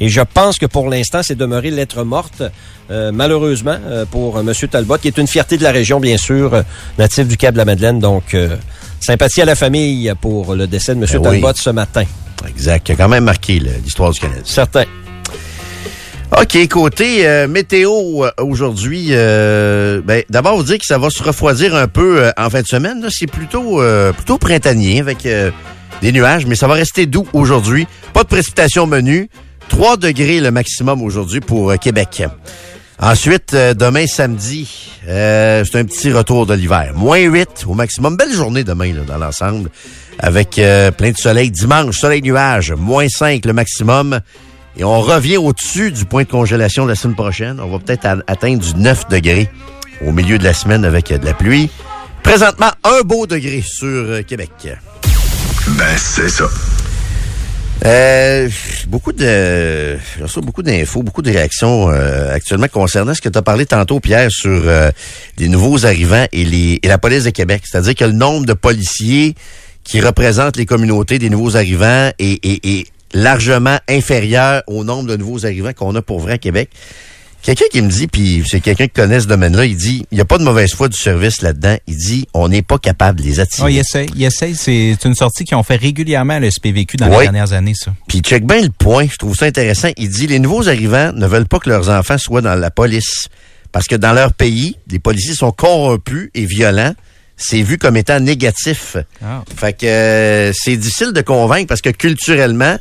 Et je pense que pour l'instant, c'est demeuré lettre morte, euh, malheureusement, euh, pour euh, M. Talbot, qui est une fierté de la région, bien sûr, euh, natif du Cap de la Madeleine. Donc, sympathie à la famille pour le décès de M. Ben oui. Talbot ce matin. Exact. Qui a quand même marqué l'histoire du Canada. Certain. OK, côté euh, météo aujourd'hui, euh, ben, d'abord vous dire que ça va se refroidir un peu euh, en fin de semaine. là. C'est plutôt plutôt printanier avec des nuages, mais ça va rester doux aujourd'hui. Pas de précipitation menu. 3 degrés le maximum aujourd'hui pour euh, Québec. Ensuite, euh, demain samedi, euh, c'est un petit retour de l'hiver. Moins 8 au maximum. Belle journée demain dans l'ensemble. Avec plein de soleil. Dimanche, soleil nuage. Moins 5 le maximum. Et on revient au-dessus du point de congélation la semaine prochaine. On va peut-être atteindre du 9 degrés au milieu de la semaine avec de la pluie. Présentement, un beau degré sur Québec. Ben, c'est ça. Euh, beaucoup de, je beaucoup d'infos, beaucoup de réactions euh, actuellement concernant ce que tu as parlé tantôt, Pierre, sur euh, les nouveaux arrivants et, les, et la police de Québec. C'est-à-dire que le nombre de policiers qui représentent les communautés des nouveaux arrivants est, est- est largement inférieur au nombre de nouveaux arrivants qu'on a pour vrai à Québec. Quelqu'un qui me dit, puis c'est quelqu'un qui connaît ce domaine-là, il dit, il n'y a pas de mauvaise foi du service là-dedans. Il dit, on n'est pas capable de les attirer. Oh, il essaye, il essaye. C'est une sortie qu'ils ont fait régulièrement à le SPVQ dans Oui. les dernières années, ça. Puis check bien le point, je trouve ça intéressant. Il dit les nouveaux arrivants ne veulent pas que leurs enfants soient dans la police parce que dans leur pays, les policiers sont corrompus et violents. C'est vu comme étant négatif. Ah. Fait que euh, c'est difficile de convaincre parce que culturellement,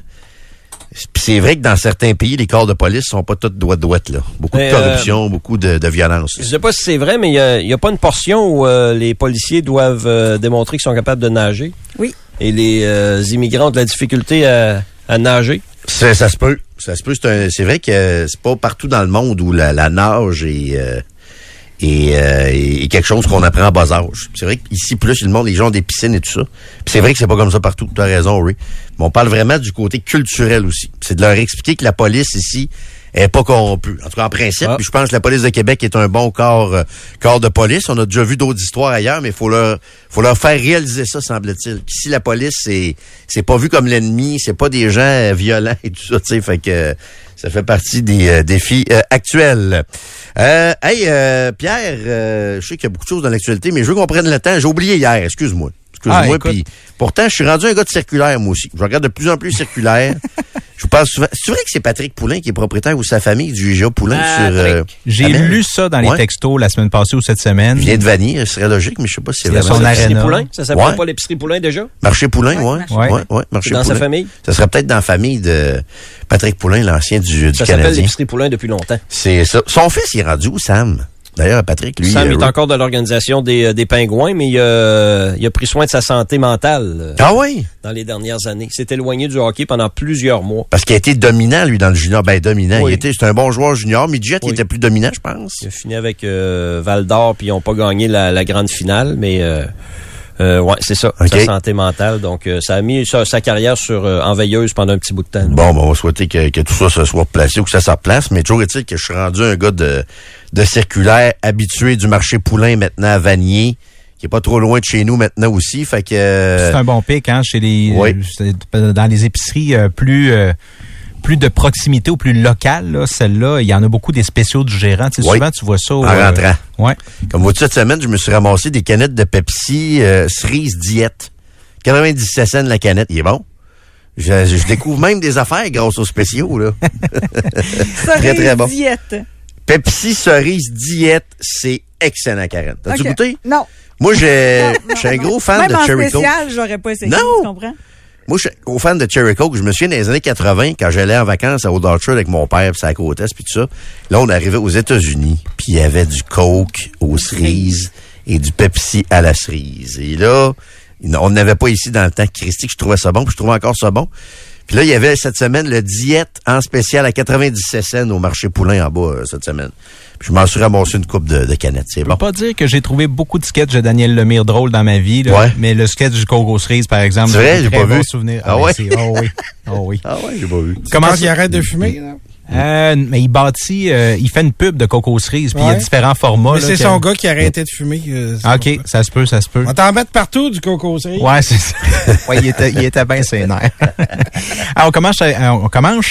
pis c'est vrai que dans certains pays, les corps de police sont pas tous doigt douette là. Beaucoup Mais, de corruption, beaucoup de, de violence. Je sais pas si c'est vrai, mais il n'y a, pas une portion où euh, les policiers doivent euh, démontrer qu'ils sont capables de nager? Oui. Et les euh, immigrants ont de la difficulté à, à nager? Ça, ça se peut. Ça se peut. C'est un- c'est vrai que c'est pas partout dans le monde où la, la nage est, est, euh, est quelque chose qu'on apprend à bas âge. C'est vrai qu'ici, plus le monde, les gens ont des piscines et tout ça. Puis c'est vrai que c'est pas comme ça partout. Tu as raison, oui. Mais on parle vraiment du côté culturel aussi. C'est de leur expliquer que la police ici est pas corrompue. En tout cas, en principe, Ah. puis je pense que la police de Québec est un bon corps, euh, corps de police. On a déjà vu d'autres histoires ailleurs, mais faut leur, faut leur faire réaliser ça, semble-t-il. Qu'ici, la police, c'est, c'est pas vu comme l'ennemi, c'est pas des gens euh, violents et tout ça, tu sais. Fait que ça fait partie des euh, défis euh, actuels. Euh, hey, Pierre, je sais qu'il y a beaucoup de choses dans l'actualité, mais je veux qu'on prenne le temps. J'ai oublié hier, excuse-moi. Ah, Excuse-moi. puis pourtant, je suis rendu un gars de circulaire, moi aussi. Je regarde de plus en plus circulaire. je vous parle souvent. C'est vrai que c'est Patrick Poulain qui est propriétaire ou sa famille du GIA Poulain sur. euh, J'ai lu ça dans les Ouais. textos la semaine passée ou cette semaine. Il vient de Vanier, ce serait logique, mais je sais pas si c'est Il y a vraiment son ça. L'épicerie. Poulain, ça s'appelle Ouais. pas l'épicerie Poulain déjà? Marché Poulain, Ouais, ouais. Marché Ouais, Poulain. ouais, Marché Dans sa Poulain. famille? Ça serait peut-être dans la famille de Patrick Poulain, l'ancien du, du Ça s'appelle Canadien. l'épicerie Poulain depuis longtemps. C'est ça. Son fils, il est rendu où, Sam? D'ailleurs, Patrick, lui. Sam euh, est encore dans l'organisation des, euh, des pingouins, mais il a, il a pris soin de sa santé mentale euh, Ah oui? dans les dernières années. Il s'est éloigné du hockey pendant plusieurs mois. Parce qu'il a été dominant, lui, dans le junior. Ben, dominant. Oui. Il était, c'est un bon joueur junior. Midget, il était plus dominant, je pense. Il a fini avec euh, Val d'Or, puis ils n'ont pas gagné la, la grande finale, mais euh, euh, ouais, c'est ça, sa santé mentale. Donc, euh, ça a mis sa, sa carrière sur euh, en veilleuse pendant un petit bout de temps. Bon, ben, on va souhaiter que, que tout ça se soit placé ou que ça se replace. Mais toujours est-il que je suis rendu un gars de, de circulaire, habitué du marché Poulain maintenant à Vanier, qui est pas trop loin de chez nous maintenant aussi. Fait que... euh, C'est un bon pic, hein, chez les, Oui. euh, c'est- dans les épiceries euh, plus, euh, plus de proximité ou plus locales, là, celle-là, il y en a beaucoup des spéciaux du gérant. Tu sais, Oui. Souvent, tu vois ça. En euh, rentrant. Ouais. Comme vois-tu, cette semaine, je me suis ramassé des canettes de Pepsi euh, cerise diète. 97 cents la canette. Il est bon. Je, je découvre même des affaires grâce aux spéciaux, là. Très, très bon. diète. Pepsi cerise diète, c'est excellent, Karen. T'as-tu Ok. goûté? Non. Moi, j'ai- je suis un gros fan Même de en Cherry Coke. spécial, j'aurais pas essayé. Non. Tu comprends? Moi, je suis gros fan de Cherry Coke. Je me souviens dans les années 80, quand j'allais en vacances à Old Orchard avec mon père, puis à côte est, puis tout ça. Là, on arrivait aux États-Unis, puis il y avait du Coke aux cerises et du Pepsi à la cerise. Et là, on n'avait pas ici dans le temps. Christy, que je trouvais ça bon, puis je trouvais encore ça bon. Puis là, il y avait cette semaine le diète en spécial à 97 cents au marché Poulain en bas euh, cette semaine. Puis je m'en suis ramassé une coupe de, de canettes. C'est Je peux bon. pas dire que j'ai trouvé beaucoup de sketchs de Daniel Lemire drôles dans ma vie, là, Ouais. mais le sketch du Coco Cerise, par exemple, C'est vrai, j'ai pas bon vu. souvenir. Ah ben, ouais? Oh oui. Oh oui. Ah ouais, j'ai pas vu. Comment il arrête de fumer, là. Euh, mais il bâtit, euh, il fait une pub de Coco Cerise, puis il y a différents formats. Mais là, c'est son gars qui a arrêté de fumer. euh, OK, ça. se peut, ça se peut. On t'en mettre partout du coco cerise. Ouais, c'est ça. ouais, il était, il était bien sénère. Alors, on commence, à- on commence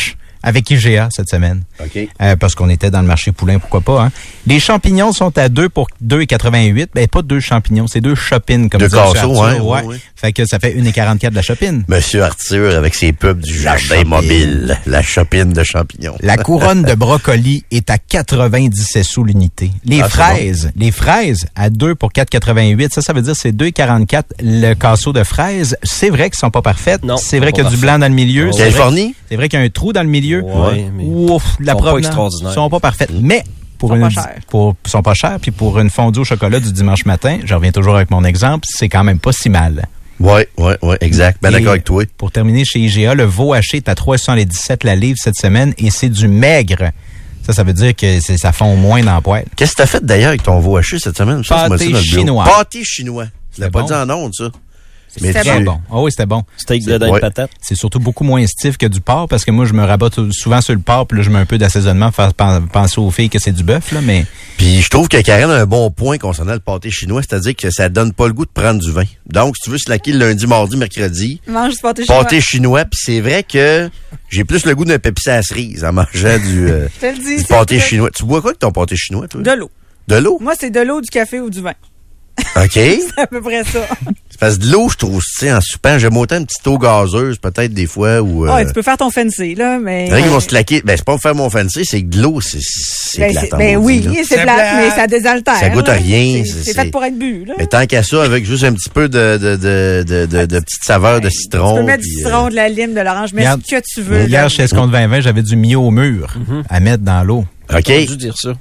avec IGA cette semaine. OK. Euh, parce qu'on était dans le marché poulain, pourquoi pas. Hein? Les champignons sont à 2 pour 2,88. Ben, pas deux champignons, c'est deux chopines, comme Deux casseaux, Arthur. ouais, ouais, ouais. Fait que ça fait 1,44 de la chopine. Monsieur Arthur avec ses pubs du jardin chopine. mobile. La chopine de champignons. La couronne de brocoli est à 97 sous l'unité. Les Ah, fraises, les fraises à 2 pour 4,88. Ça, ça veut dire c'est 2,44 le casseau de fraises. C'est vrai qu'ils sont pas parfaites. Non, c'est vrai qu'il y a du blanc dans le milieu. Californie? C'est vrai qu'il y a un trou dans le milieu. Ouais, mais Ouf, la sont pas extraordinaires. sont pas parfaites. Mais pour Sont une pas chères. pour sont pas chères puis pour une fondue au chocolat du dimanche matin, je reviens toujours avec mon exemple, c'est quand même pas si mal. Ouais, ouais, ouais, exact. Ben d'accord avec toi. Pour terminer chez IGA, le veau haché est à 317 la livre cette semaine et c'est du maigre. Ça, ça veut dire que ça fond moins dans la poêle. Qu'est-ce que t'as fait d'ailleurs avec ton veau haché cette semaine? Pâté ça, chinois. Pâté chinois. Tu l'as pas bon. dit en ondes, ça. C'était tu- bon. Ah oui, c'était bon. Steak de dinde Ouais. patate. C'est surtout beaucoup moins stiff que du porc parce que moi, je me rabats tout- souvent sur le porc puis là, je mets un peu d'assaisonnement pour faire pen- penser aux filles que c'est du bœuf, là, mais Puis je trouve que Karen a un bon point concernant le pâté chinois, c'est-à-dire que ça donne pas le goût de prendre du vin. Donc, si tu veux slacker le lundi, mardi, mercredi, Mange du pâté chinois. pâté chinois, puis c'est vrai que j'ai plus le goût d'un pépissé à cerise en mangeant du, euh, Je te le dis. du pâté vrai. chinois. Tu bois quoi avec ton pâté chinois, toi? De l'eau. De l'eau? Moi, c'est de l'eau, du café ou du vin. OK. C'est à peu près ça. Parce que de l'eau, je trouve, tu sais, en soupant, j'aime autant une petite eau gazeuse, peut-être des fois, ou... Ouais, tu peux faire ton fancy, là, mais. Il y en a qui vont se claquer. Ben, c'est pas pour faire mon fancy, c'est que de l'eau, c'est, c'est Ben, ben oui, c'est plate. mais ça désaltère. Ça goûte à rien, C'est- fait pour être bu, là. Mais tant qu'à ça, avec juste un petit peu de, de, de, de, de, de petite saveur de citron. Tu peux mettre du citron, euh, de la lime, de l'orange, mais ce que tu veux. hier chez Escompte 2020, j'avais du miel au mur à mettre dans l'eau. OK. J'ai dû dire ça.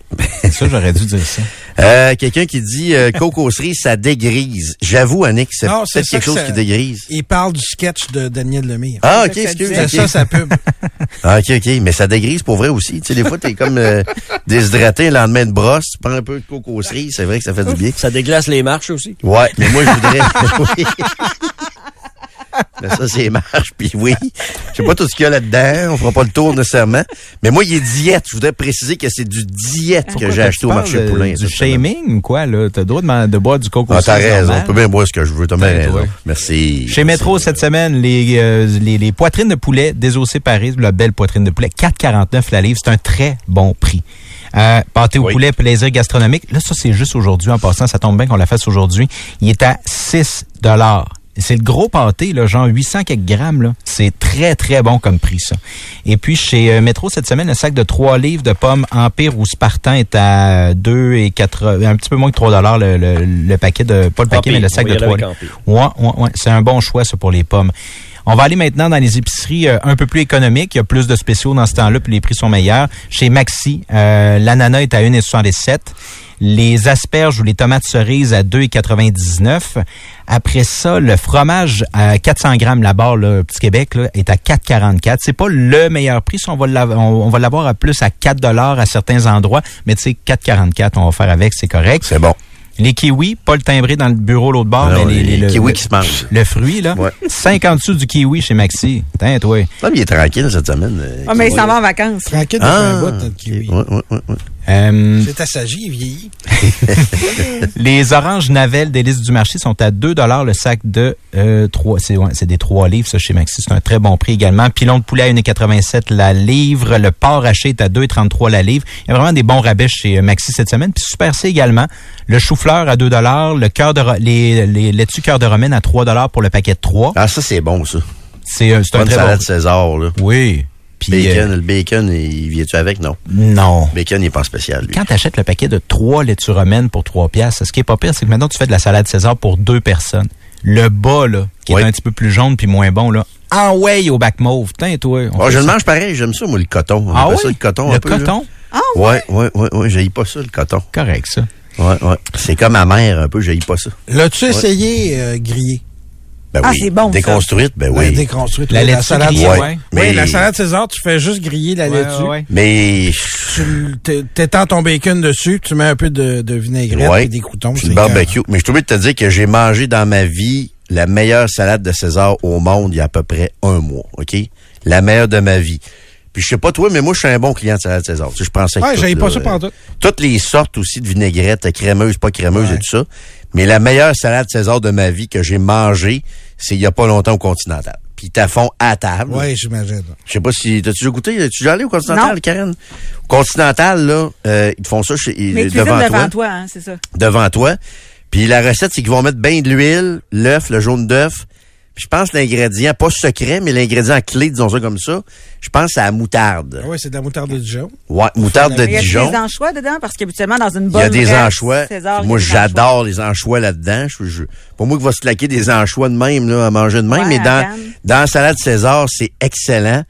Ça, j'aurais dû dire ça. Euh, quelqu'un qui dit euh, coco cerise, ça dégrise. J'avoue, Annick, c'est Non, c'est quelque que chose ça- qui dégrise. Il parle du sketch de Daniel Lemire. Ah, ok, excuse. C'est ok. ça, sa pub. Ah, ok, ok. Mais ça dégrise pour vrai aussi. Tu sais, des fois, t'es comme euh, déshydraté le lendemain de brosse, tu prends un peu de coco cerise, c'est vrai que ça fait du bien. Ça déglace les marches aussi. Ouais, mais moi, je voudrais. Mais ça, c'est marche, puis oui. Je sais pas tout ce qu'il y a là-dedans, on fera pas le tour nécessairement. Mais moi, il est diète. Je voudrais préciser que c'est du diète que j'ai acheté au marché de- Poulain. Du shaming ou quoi, là? T'as le droit de, de boire du coco Ah, t'as raison. Je peux bien boire ce que je veux. T'as bien Ouais, raison. Merci. Chez Métro cette semaine, les, euh, les, les poitrines de poulet désossées Paris, la belle poitrine de poulet, 4,49 la livre. C'est un très bon prix. Euh, pâté au Oui. poulet, plaisir gastronomique. Là, ça, c'est juste aujourd'hui en passant. Ça tombe bien qu'on la fasse aujourd'hui. Il est à 6 dollars. C'est le gros pâté, là, genre 800 quelques grammes. C'est très, très bon comme prix, ça. Et puis, chez euh, Métro, cette semaine, le sac de 3 livres de pommes Empire ou Spartan est à 2 et 4, un petit peu moins que 3 dollars le, le, le paquet de, pas le paquet, Empire, mais le sac de y aller 3 avec livres. Ouais, ouais, ouais. C'est un bon choix, ça, pour les pommes. On va aller maintenant dans les épiceries euh, un peu plus économiques. Il y a plus de spéciaux dans ce temps-là, puis les prix sont meilleurs. Chez Maxi, euh, l'ananas est à 1,77. Les asperges ou les tomates cerises à 2,99. Après ça, le fromage à 400 grammes, la barre, là, Petit Québec, là, est à 4,44. C'est pas le meilleur prix. ça, On va l'avoir, on, on va l'avoir à plus à 4 dollars à certains endroits. Mais tu sais, 4,44, on va faire avec, c'est correct. C'est bon. Les kiwis, pas le timbré dans le bureau l'autre bord, Alors, mais les, les les- le- kiwis le- qui se mangent. le fruit, là. Ouais. 50 sous du kiwi chez Maxi. Putain, toi. Non, mais il est tranquille cette semaine. Ah, mais il s'en va en vacances. Tranquille, de Ah, faire un bout, notre kiwi. ouais, ouais, ouais, ouais. Euh, C'est assagi, il vieillit. les oranges Navel des listes du marché sont à 2 le sac de euh, 3. C'est ouais, c'est des 3 livres, ça, chez Maxi. C'est un très bon prix également. Pilon de poulet à 1,87 la livre. Le porc haché est à 2,33 la livre. Il y a vraiment des bons rabais chez euh, Maxi cette semaine. Puis Super C également. Le chou-fleur à 2 le cœur de les, les laitues cœur de romaine à 3 pour le paquet de 3. Ah, ça, c'est bon, ça. C'est euh, c'est un Bonne très salade bon. César, là. Oui. Puis, Bacon, euh, le bacon, il vient-tu avec? Non. non. Bacon, il est pas en spécial, lui. Quand tu achètes le paquet de 3 laitues romaines pour 3 piastres, ce qui est pas pire, c'est que maintenant tu fais de la salade César pour deux personnes. Le bas, là, qui Oui. est un petit peu plus jaune puis moins bon, là, en way au bac mauve. Putain, toi. Ah, fait je le mange pareil, j'aime ça, moi, le coton. On Ah oui? ça le coton Le un peu, là. coton? Ouais, ouais, ouais, ouais, j'haïs pas ça, le coton. Correct, ça. Ouais, ouais. C'est comme ma mère, un peu, j'haïs pas ça. L'as-tu essayé euh, grillé? Ben Ah, oui. c'est bon, ça. Déconstruite, ben oui. déconstruite. La oui, laitue salade. grillée, Ouais. ouais. Mais- Oui, la salade César, tu fais juste griller la Ouais, laitue. Mais Tu t'étends ton bacon dessus, tu mets un peu de, de vinaigrette Ouais. et des croutons. C'est le barbecue. Mais je suis obligé de te dire que j'ai mangé dans ma vie la meilleure salade de César au monde il y a à peu près un mois, OK? La meilleure de ma vie. Puis je sais pas toi, mais moi, je suis un bon client de salade César. Tu sais, je pensais que Ouais, j'avais pas ça euh, pendant tout. Toutes les sortes aussi de vinaigrette, crémeuse, pas crémeuse Ouais. et tout ça. Mais la meilleure salade César de ma vie que j'ai mangée, c'est il y a pas longtemps au Continental. Puis t'as fond à table. Oui, j'imagine. Je sais pas si t'as-tu déjà goûté, tu déjà allé au Continental, Non. Karen? Au Continental, là, euh, ils te font ça chez, Mais devant, devant toi toi, hein, c'est ça. devant toi. Puis la recette, c'est qu'ils vont mettre bien de l'huile, l'œuf, le jaune d'œuf. Puis je pense l'ingrédient, pas secret, mais l'ingrédient clé, disons ça comme ça, je pense c'est la moutarde. Ah oui, c'est de la moutarde de Dijon. Ouais, moutarde de Mais il y a Dijon. des anchois dedans parce qu'habituellement, dans une Il y bonne a des anchois. César, Moi, j'adore les anchois là-dedans. Je, je- pour moi, qui va se claquer des anchois de même, là, à manger de même. Ouais, mais à dans, dans la salade César, c'est excellent.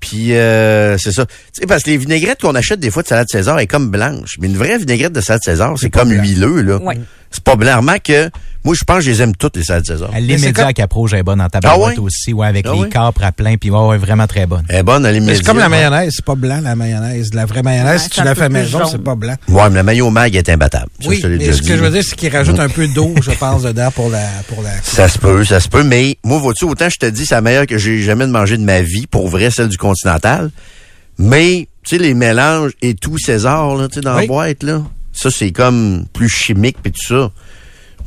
Puis, euh, c'est ça. Tu sais, parce que les vinaigrettes qu'on achète des fois de salade César est comme blanche. Mais une vraie vinaigrette de salade César, c'est comme huileux, là. Ouais. C'est pas blanc. Remarque que, moi, je pense que je les aime toutes, les salades César. Comme- à Capro, j'ai bonne en tabarouette Ah ouais? aussi, ouais, avec Ah les ouais? capres à plein, puis ouais, ouais, vraiment très bonne. Elle est bonne, elle est Mais c'est comme la mayonnaise, c'est pas blanc la mayonnaise. La vraie mayonnaise, Ouais, si tu la fais maison, c'est pas blanc. Ouais, mais la maillot mag est imbattable. Ça, oui, je mais ce que je veux dire, c'est qu'il rajoute un peu d'eau, je pense, dedans pour la... Pour la... Ça se peut, ça se peut, mais moi, vois-tu, autant je te dis, c'est la meilleure que j'ai jamais mangé de ma vie, pour vrai, celle du Continental. Mais, tu sais, les mélanges et tout César, là, tu sais, dans Oui. la boîte, là, ça, c'est comme plus chimique puis tout ça.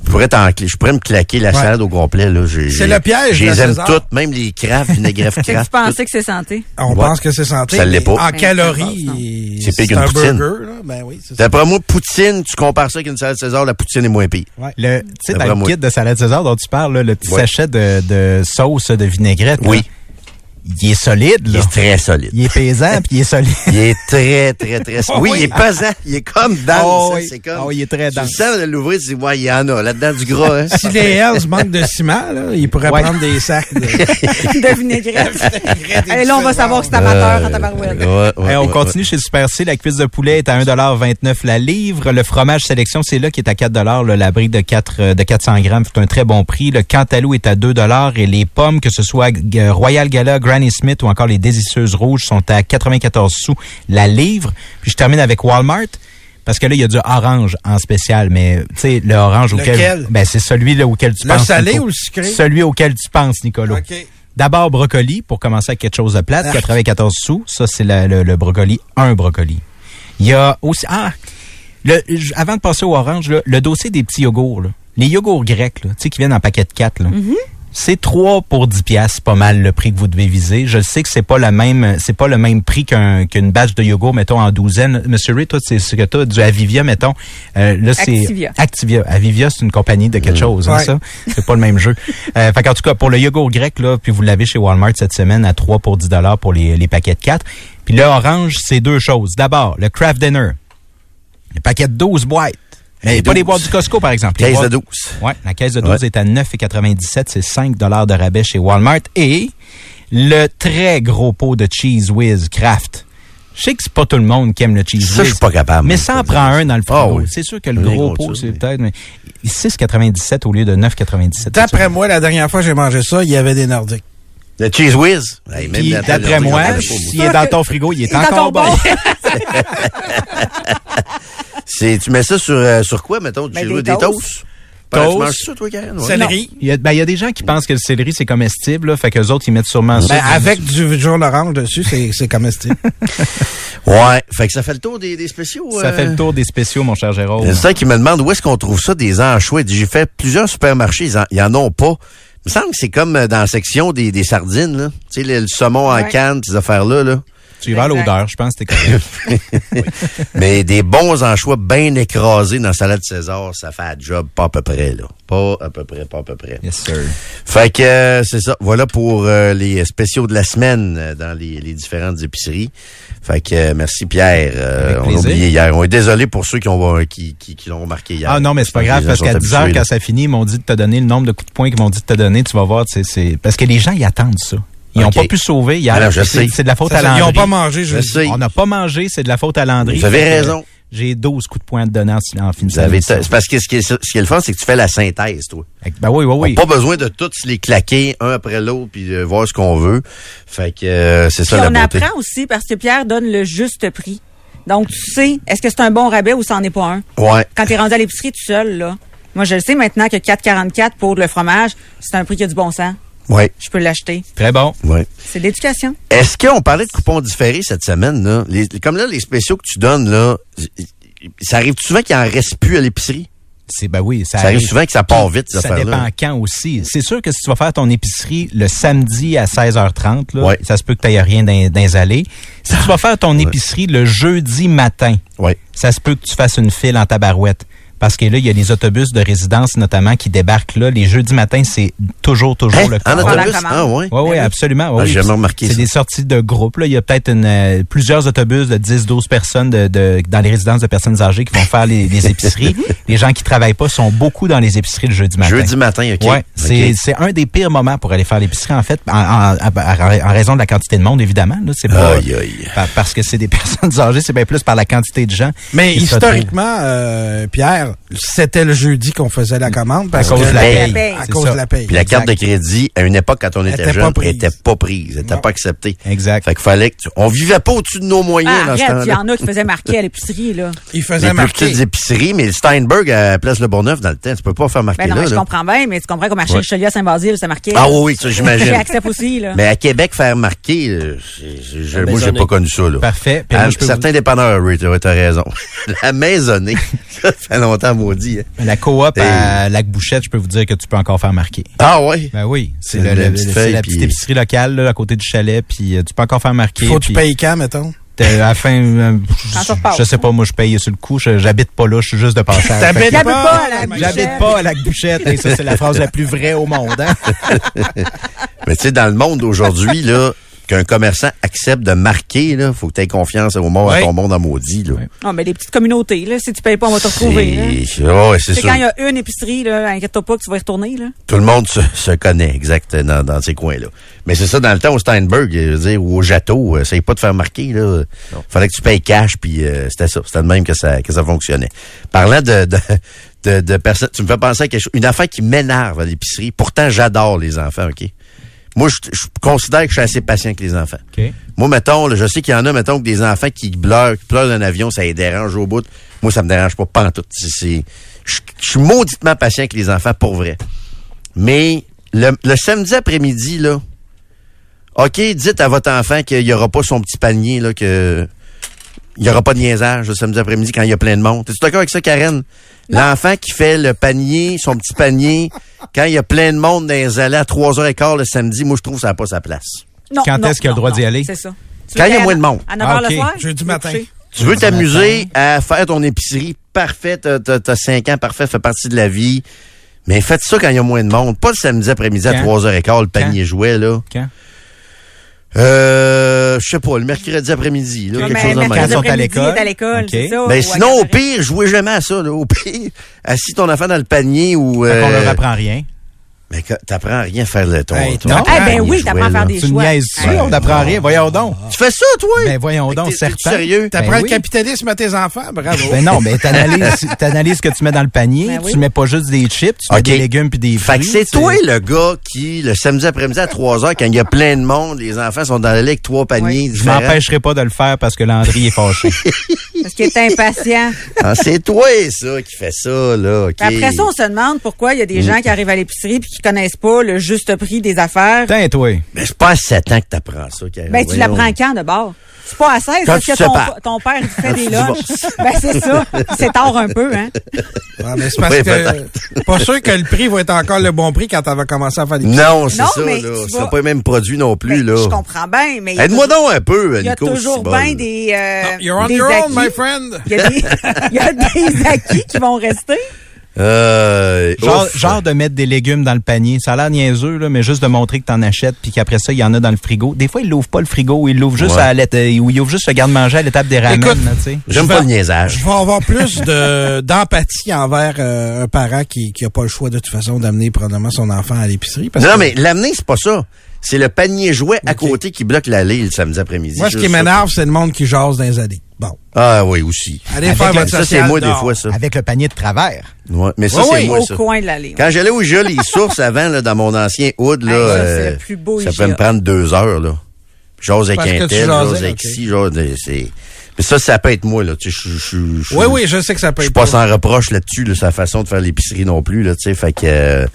Je pourrais, je pourrais me claquer la Ouais. salade au complet, là. J'ai- C'est j'ai- le piège, Je les aime toutes, même les crafts, vinaigrettes Fait que tu craft. pensais que c'est santé? On Ouais. pense que c'est santé. Ça l'est pas. En Ben, calories, C'est pire qu'une un poutine. burger, là. Ben oui, c'est ça. D'après moi, poutine, tu compares ça avec une salade César, la poutine est moins pire. Le, tu sais, dans le moi. kit de salade César dont tu parles, là, le petit Ouais. sachet de, de sauce de vinaigrette, là, Oui. Il est solide, Il là. est très solide. Il est pesant, puis il est solide. Il est très, très, très solide. Oui, oui. il est pesant. Il est comme dense. Oh oui. C'est comme... Oh, il est très Tu le dense. sens de l'ouvrir, tu dis, ouais, il y en a. Là-dedans, du gras, hein. Si les Hells manquent de ciment, là, ils pourraient Ouais. prendre des sacs de... de vinaigrette. Et là, on va savoir que c'est amateur en tabarouette. Ouais, ouais, Hey, on ouais, continue chez Super C. La cuisse de poulet est à 1,29 la livre. Le fromage sélection, c'est là qui est à 4 là, La brique de, 4, euh, de 400 grammes, c'est un très bon prix. Le cantalou est à 2 Et les pommes, que ce soit euh, Royal Gala, Granny Smith ou encore les délicieuses rouges, sont à 94 sous la livre. Puis je termine avec Walmart. Parce que là, il y a du orange en spécial, mais tu sais, le orange auquel... Lequel? Ben, c'est celui là, auquel tu Le penses. salé Nico. ou le sucré? Celui auquel tu penses, Nicolas. D'abord, brocoli, pour commencer avec quelque chose de plate, Ah. 94 sous. Ça, c'est le, le brocoli, un brocoli. Il y a aussi... Ah! Le, avant de passer au orange, là, le dossier des petits yogourts. là. Les yogourts grecs, là, tu sais, qui viennent en paquet de 4. Là. C'est 3 pour 10 piastres, pas mal le prix que vous devez viser. Je sais que c'est pas la même c'est pas le même prix qu'un qu'une batch de yogourt mettons en douzaine. Monsieur Ray, toi c'est ce que tu as du Avivia mettons. Euh, là c'est Activia. Activia. Avivia, c'est une compagnie de quelque chose, hein, Ouais. ça? C'est pas le même jeu. Euh, fait qu'en tout cas, pour le yogourt grec, là, puis vous l'avez chez Walmart cette semaine à 3 pour 10 pour les, les paquets de 4. Puis le orange, c'est deux choses. D'abord, le Kraft Dinner. Le paquet de 12 boîtes. Mais pas les 12. boîtes du Costco, par exemple. Les Caisse de boîtes- 12. Ouais, la caisse de 12 Ouais. est à 9,97. C'est 5 de rabais chez Walmart. Et le très gros pot de Cheese Whiz Kraft. Je sais que c'est pas tout le monde qui aime le Cheese Ça, Whiz. je suis pas capable. Mais ça en de prend un dans le frigo. Ah oui. C'est sûr que le gros gros pot, ça, c'est peut-être... mais 6,97 au lieu de 9,97. D'après moi, la dernière fois que j'ai mangé ça, il y avait des Nordiques. Le cheese whiz? D'après moi, s'il est dans ton frigo, il est, Il est encore encore bon. bon. C'est, tu mets ça sur, euh, sur quoi, mettons? Ben, des des toasts. Céleri. Il y, a, ben, il y a des gens qui pensent que le céleri, c'est comestible, là, fait qu'eux autres, ils mettent sûrement ça. Ben, avec du jaune orange dessus, c'est c'est comestible. Ouais. Fait que ça fait le tour des, des spéciaux. Ça euh. fait le tour des spéciaux, mon cher Jérôme. A ça qui me demande où est-ce qu'on trouve ça, des anchois? J'ai fait plusieurs supermarchés, ils en, ils en ont pas. Il me semble que c'est comme euh, dans la section des, des sardines, là. Tu sais, le, le saumon en canne, ces affaires-là, là. Tu y vas à l'odeur, je pense t'es correct. Mais des bons anchois bien écrasés dans la salade César, ça fait un job pas à peu près, là. Pas à peu près, pas à peu près. yes, sir. Fait que euh, c'est ça. Voilà pour euh, les spéciaux de la semaine euh, dans les, les différentes épiceries. Fait que merci Pierre. Avec on a oublié hier. On est désolé pour ceux qui ont qui, qui, qui l'ont remarqué hier. Ah non, mais c'est pas grave parce qu'à sont 10 heures, quand ça finit, ils m'ont dit de te donner le nombre de coups de poing qu'ils m'ont dit de te donner. Tu vas voir, c'est, c'est... parce que les gens, ils attendent ça. Ils n'ont pas pu sauver hier. Non, je c'est, sais. c'est de la faute Ça, à ça, ils Landry. n'ont pas mangé Je sais. On n'a pas mangé, c'est de la faute à Landry. Vous avez raison. J'ai 12 coups de poing de donner en, finissant. c'est parce que ce qui est, ce qui est le fun, c'est que tu fais la synthèse, toi. Ben oui, oui, oui. Pas besoin de tous les claquer un après l'autre puis de voir ce qu'on veut. Fait que euh, c'est ça Puis la on apprend aussi parce que Pierre donne le juste prix. Donc, tu sais, est-ce que c'est un bon rabais ou c'en est pas un? Ouais. Quand tu es rendu à l'épicerie tout seul, là. Moi, je le sais maintenant que 4,44 pour le fromage, c'est un prix qui a du bon sens. Ouais. Je peux l'acheter. Très bon. Ouais. C'est de l'éducation. Est-ce qu'on parlait de coupons différés cette semaine là? Les- Comme là les spéciaux que tu donnes là, ça arrive souvent qu'il en reste plus à l'épicerie? C'est ben oui, ça, Ça arrive souvent que ça part vite, Ça dépend quand aussi. C'est sûr que si tu vas faire ton épicerie le samedi à 16h30, là, Ouais. ça se peut que tu n'aies rien dans, dans les allées. Si tu vas faire ton épicerie le jeudi matin, Ouais. ça se peut que tu fasses une file en tabarouette. Parce que là, il y a les autobus de résidence notamment qui débarquent là. Les jeudis matins, c'est toujours, toujours Hein? le cas. En autobus. Ah ouais. Oui, oui, Ben oui. absolument. oui, Ah, oui. j'ai jamais remarqué C'est des sorties de groupe. Là. Il y a peut-être une, euh, plusieurs autobus de 10-12 personnes de, de- dans les résidences de personnes âgées qui vont faire les, les épiceries. les gens qui travaillent pas sont beaucoup dans les épiceries le jeudi matin. Jeudi matin, OK. Ouais, c'est un des pires moments pour aller faire l'épicerie en fait, en, en- en- en raison de la quantité de monde évidemment. Là, c'est pas Aïe, aïe. pa- parce que c'est des personnes âgées, c'est bien plus par la quantité de gens. Mais historiquement, euh, Pierre, c'était le jeudi qu'on faisait la commande. Parce À cause que- de la paye. paye. À C'est cause ça. de la paye. Puis la carte de crédit, à une époque, quand on était, était jeune, pas prise. était pas prise, elle était Non. pas acceptée. Exact. Fait qu'il fallait que tu... On vivait pas au-dessus de nos moyens Ah, dans ce arrête, il y en a qui faisaient marquer à l'épicerie, là. Il Les faisait plus marquer. petites épiceries, mais Steinberg à Place Le Bourgneuf, dans le temps, tu peux pas faire marquer Ben non, là. mais je là. comprends bien, mais tu comprends qu'au marché Ouais. de Chelier à Saint-Basile, ça marquait. Ah oui, oui, ça, j'imagine. accepte aussi, là. Mais à Québec, faire marquer, c'est- c'est- moi, j'ai pas connu ça. Là. Parfait. Certains dépanneurs, oui, tu as raison. La maisonnée, ça fait longtemps maudit. hein. la coop à Lac Bouchette, je peux vous dire que tu peux encore faire marquer. Ah ouais? Ben oui, c'est La petite feuille, la puis- épicerie locale là, à côté du chalet, puis euh, tu peux encore faire marquer. Faut que tu puis- payes quand, mettons? Euh, à la fin, euh, je, je sais pas, moi je paye sur le coup, je- j'habite pas là, je suis juste de passage. J'habite pas à la J'habite Bouchette. pas à Lac Bouchette, et ça c'est la phrase la plus vraie au monde. Hein? Mais tu sais, dans le monde d'aujourd'hui, là, qu'un commerçant accepte de marquer, là, faut que tu aies confiance au monde, à ton monde en maudit, là. Non, mais les petites communautés, là, si tu payes pas, on va te retrouver. C'est oh, quand il y a une épicerie, là, inquiète-toi pas que tu vas y retourner, là. Tout le monde se, se connaît, exact, dans, dans ces coins-là. Mais c'est ça, dans le temps, au Steinberg, je veux dire, ou au Château, euh, essaye pas de faire marquer, là. Fallait que tu payes cash, puis euh, c'était ça. C'était de même que ça, que ça fonctionnait. Parlant de, de, de, de personnes, tu me fais penser à quelque chose, une affaire qui m'énerve à l'épicerie. Pourtant, j'adore les enfants, OK? Moi, je, je considère que je suis assez patient avec les enfants. Moi, mettons, là, je sais qu'il y en a, mettons, que des enfants qui pleurent, qui pleurent d'un avion, ça les dérange au bout. Moi, ça me dérange pas, pas en tout. Je suis mauditement patient avec les enfants, pour vrai. Mais le, le samedi après-midi, là, OK, dites à votre enfant qu'il n'y aura pas son petit panier, là, que il n'y aura pas de niaisage le samedi après-midi quand il y a plein de monde. Es-tu d'accord avec ça, Karen? L'enfant qui fait le panier, son petit panier, quand il y a plein de monde dans les allées à 3h15 le samedi, moi, je trouve que ça n'a pas sa place. Non, Quand non, est-ce qu'il a le non, droit d'y non, aller? C'est ça. Tu Quand veux il y a qu'à- moins de monde. À 9h Ah, ok. le soir? Jeudi tu veux matin. coucher. Tu veux t'amuser à faire ton épicerie, parfait, t'as, t'as, t'as 5 ans, parfait, fait partie de la vie. Mais faites ça quand il y a moins de monde. Pas le samedi après-midi à Quand? 3h15, le panier jouet, là. Quand? Euh, je sais pas, le mercredi après-midi, là, quelque chose de mercredi Quand ils sont à après-midi, l'école. à l'école, OK. c'est ça. Ben ou à sinon, au 4h30. pire, jouez jamais à ça, là. Au pire, assis ton enfant dans le panier ou... Fait qu'on euh, leur apprend rien. Mais t'apprends à rien à faire le ton. Hey, ton non. Eh ben oui, t'apprends à faire des Tu choix. Ouais. On n'apprend rien. Voyons donc. Tu fais ça, toi? Ben voyons donc, certain. sérieux? T'apprends Ben le oui. capitalisme à tes enfants? Bravo. Ben non, mais t'analyses, t'analyses ce que tu mets dans le panier. Ben oui. Tu mets pas juste des chips, tu mets OK. des légumes puis des Fait fruits. que c'est tu toi le gars qui, le samedi après-midi à 3 h quand il y a plein de monde, les enfants sont dans l'allée avec trois paniers Je différents. m'empêcherai pas de le faire parce que Landry est fâché. Parce qu'il est impatient. Ah, c'est toi, ça, qui fait ça, là. Après ça, on se demande pourquoi il y a des gens qui arrivent à l'épicerie puis qui connaissent pas le juste prix des affaires. Tiens, toi. Mais c'est pas à 7 ans que t'apprends ça, Karen. Ben, tu l'apprends quand de bord? C'est pas à 16 Quand parce tu que ton, père il fait Quand des tu lunchs. ben, c'est ça. C'est tard un peu, hein? Ouais, mais c'est parce Oui, que pas sûr que le prix va être encore le bon prix quand elle va commencer à faire des Non, c'est ça, mais là. tu vas- pas les mêmes produits non plus, Ben, là. Je comprends bien, mais. Aide-moi donc un peu, Il y a Nico. toujours c'est bon. bien des. euh, You're on des your own, acquis. my friend. Il y, a des, il y a des acquis qui vont rester. Euh, Genre, genre de mettre des légumes dans le panier. Ça a l'air niaiseux, là, mais juste de montrer que t'en achètes puis qu'après ça, il y en a dans le frigo. Des fois, ils l'ouvrent pas le frigo, ils l'ouvrent juste Ouais. à la lettre, ou ils ouvrent juste le garde-manger à l'étape des ramen, Écoute, là, tu sais. J'aime Je pas le niaisage. Je vais avoir plus de d'empathie envers euh, un parent qui qui a pas le choix de toute façon d'amener probablement son enfant à l'épicerie. parce Non, que mais l'amener, c'est pas ça. C'est le panier jouet à côté qui bloque l'allée le samedi après-midi. moi, ce qui m'énerve, c'est le monde qui jase dans les allées. Bon. Ah oui, aussi. Allez Avec faire le- votre Ça, c'est moi, des fois, ça. Avec le panier de travers. Ouais, mais ça, Oui, c'est oui, moi, Au ça. coin de l'allée. Quand j'allais au Joli Sources avant, là, dans mon ancien hood, là, Hey, ça, c'est euh, le plus beau ça peut me prendre deux heures, là. J'ose avec un tel, j'ose avec ci, j'ose, c'est... Mais ça, ça peut être moi, là. Tu sais, je je- je- Oui, oui, je sais que ça peut Je suis être. pas sans reproche là-dessus, là, sa façon de faire l'épicerie non plus, là, tu sais. Fait que, euh,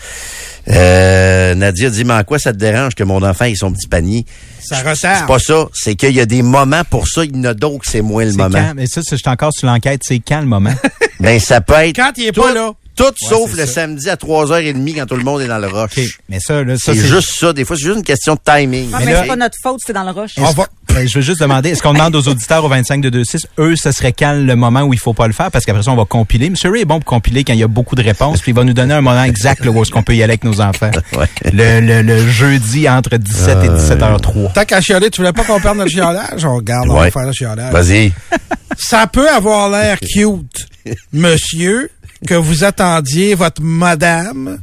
euh, Nadia dit, mais en quoi ça te dérange que mon enfant ait son petit panier? Ça C'est retarde. pas ça. C'est qu'il y a des moments pour ça, il y en a d'autres, c'est moins le C'est moment. quand? Mais ça, c'est- je suis encore sur l'enquête. C'est quand le moment? Ben, ça peut être. Quand il est tout, pas là. Tout sauf c'est le ça. samedi à 3h30 quand tout le monde est dans le rush. Mais ça, là, ça, C'est juste ça. Des fois, c'est juste une question de timing. Ah, Mais c'est pas notre faute, c'est dans le rush. On va. Ben, je veux juste demander, est-ce qu'on demande aux auditeurs au 25 de 26, eux, ce serait quand le moment où il faut pas le faire? Parce qu'après ça, on va compiler. Monsieur Ray est bon pour compiler quand il y a beaucoup de réponses, puis il va nous donner un moment exact là, où est-ce qu'on peut y aller avec nos enfants. Ouais. Le, le, le jeudi entre 17 et 17h03. Tant qu'à chialer, tu voulais pas qu'on perde notre chialage? On regarde, on va faire le chialage. Vas-y. Ça peut avoir l'air cute, monsieur, que vous attendiez votre madame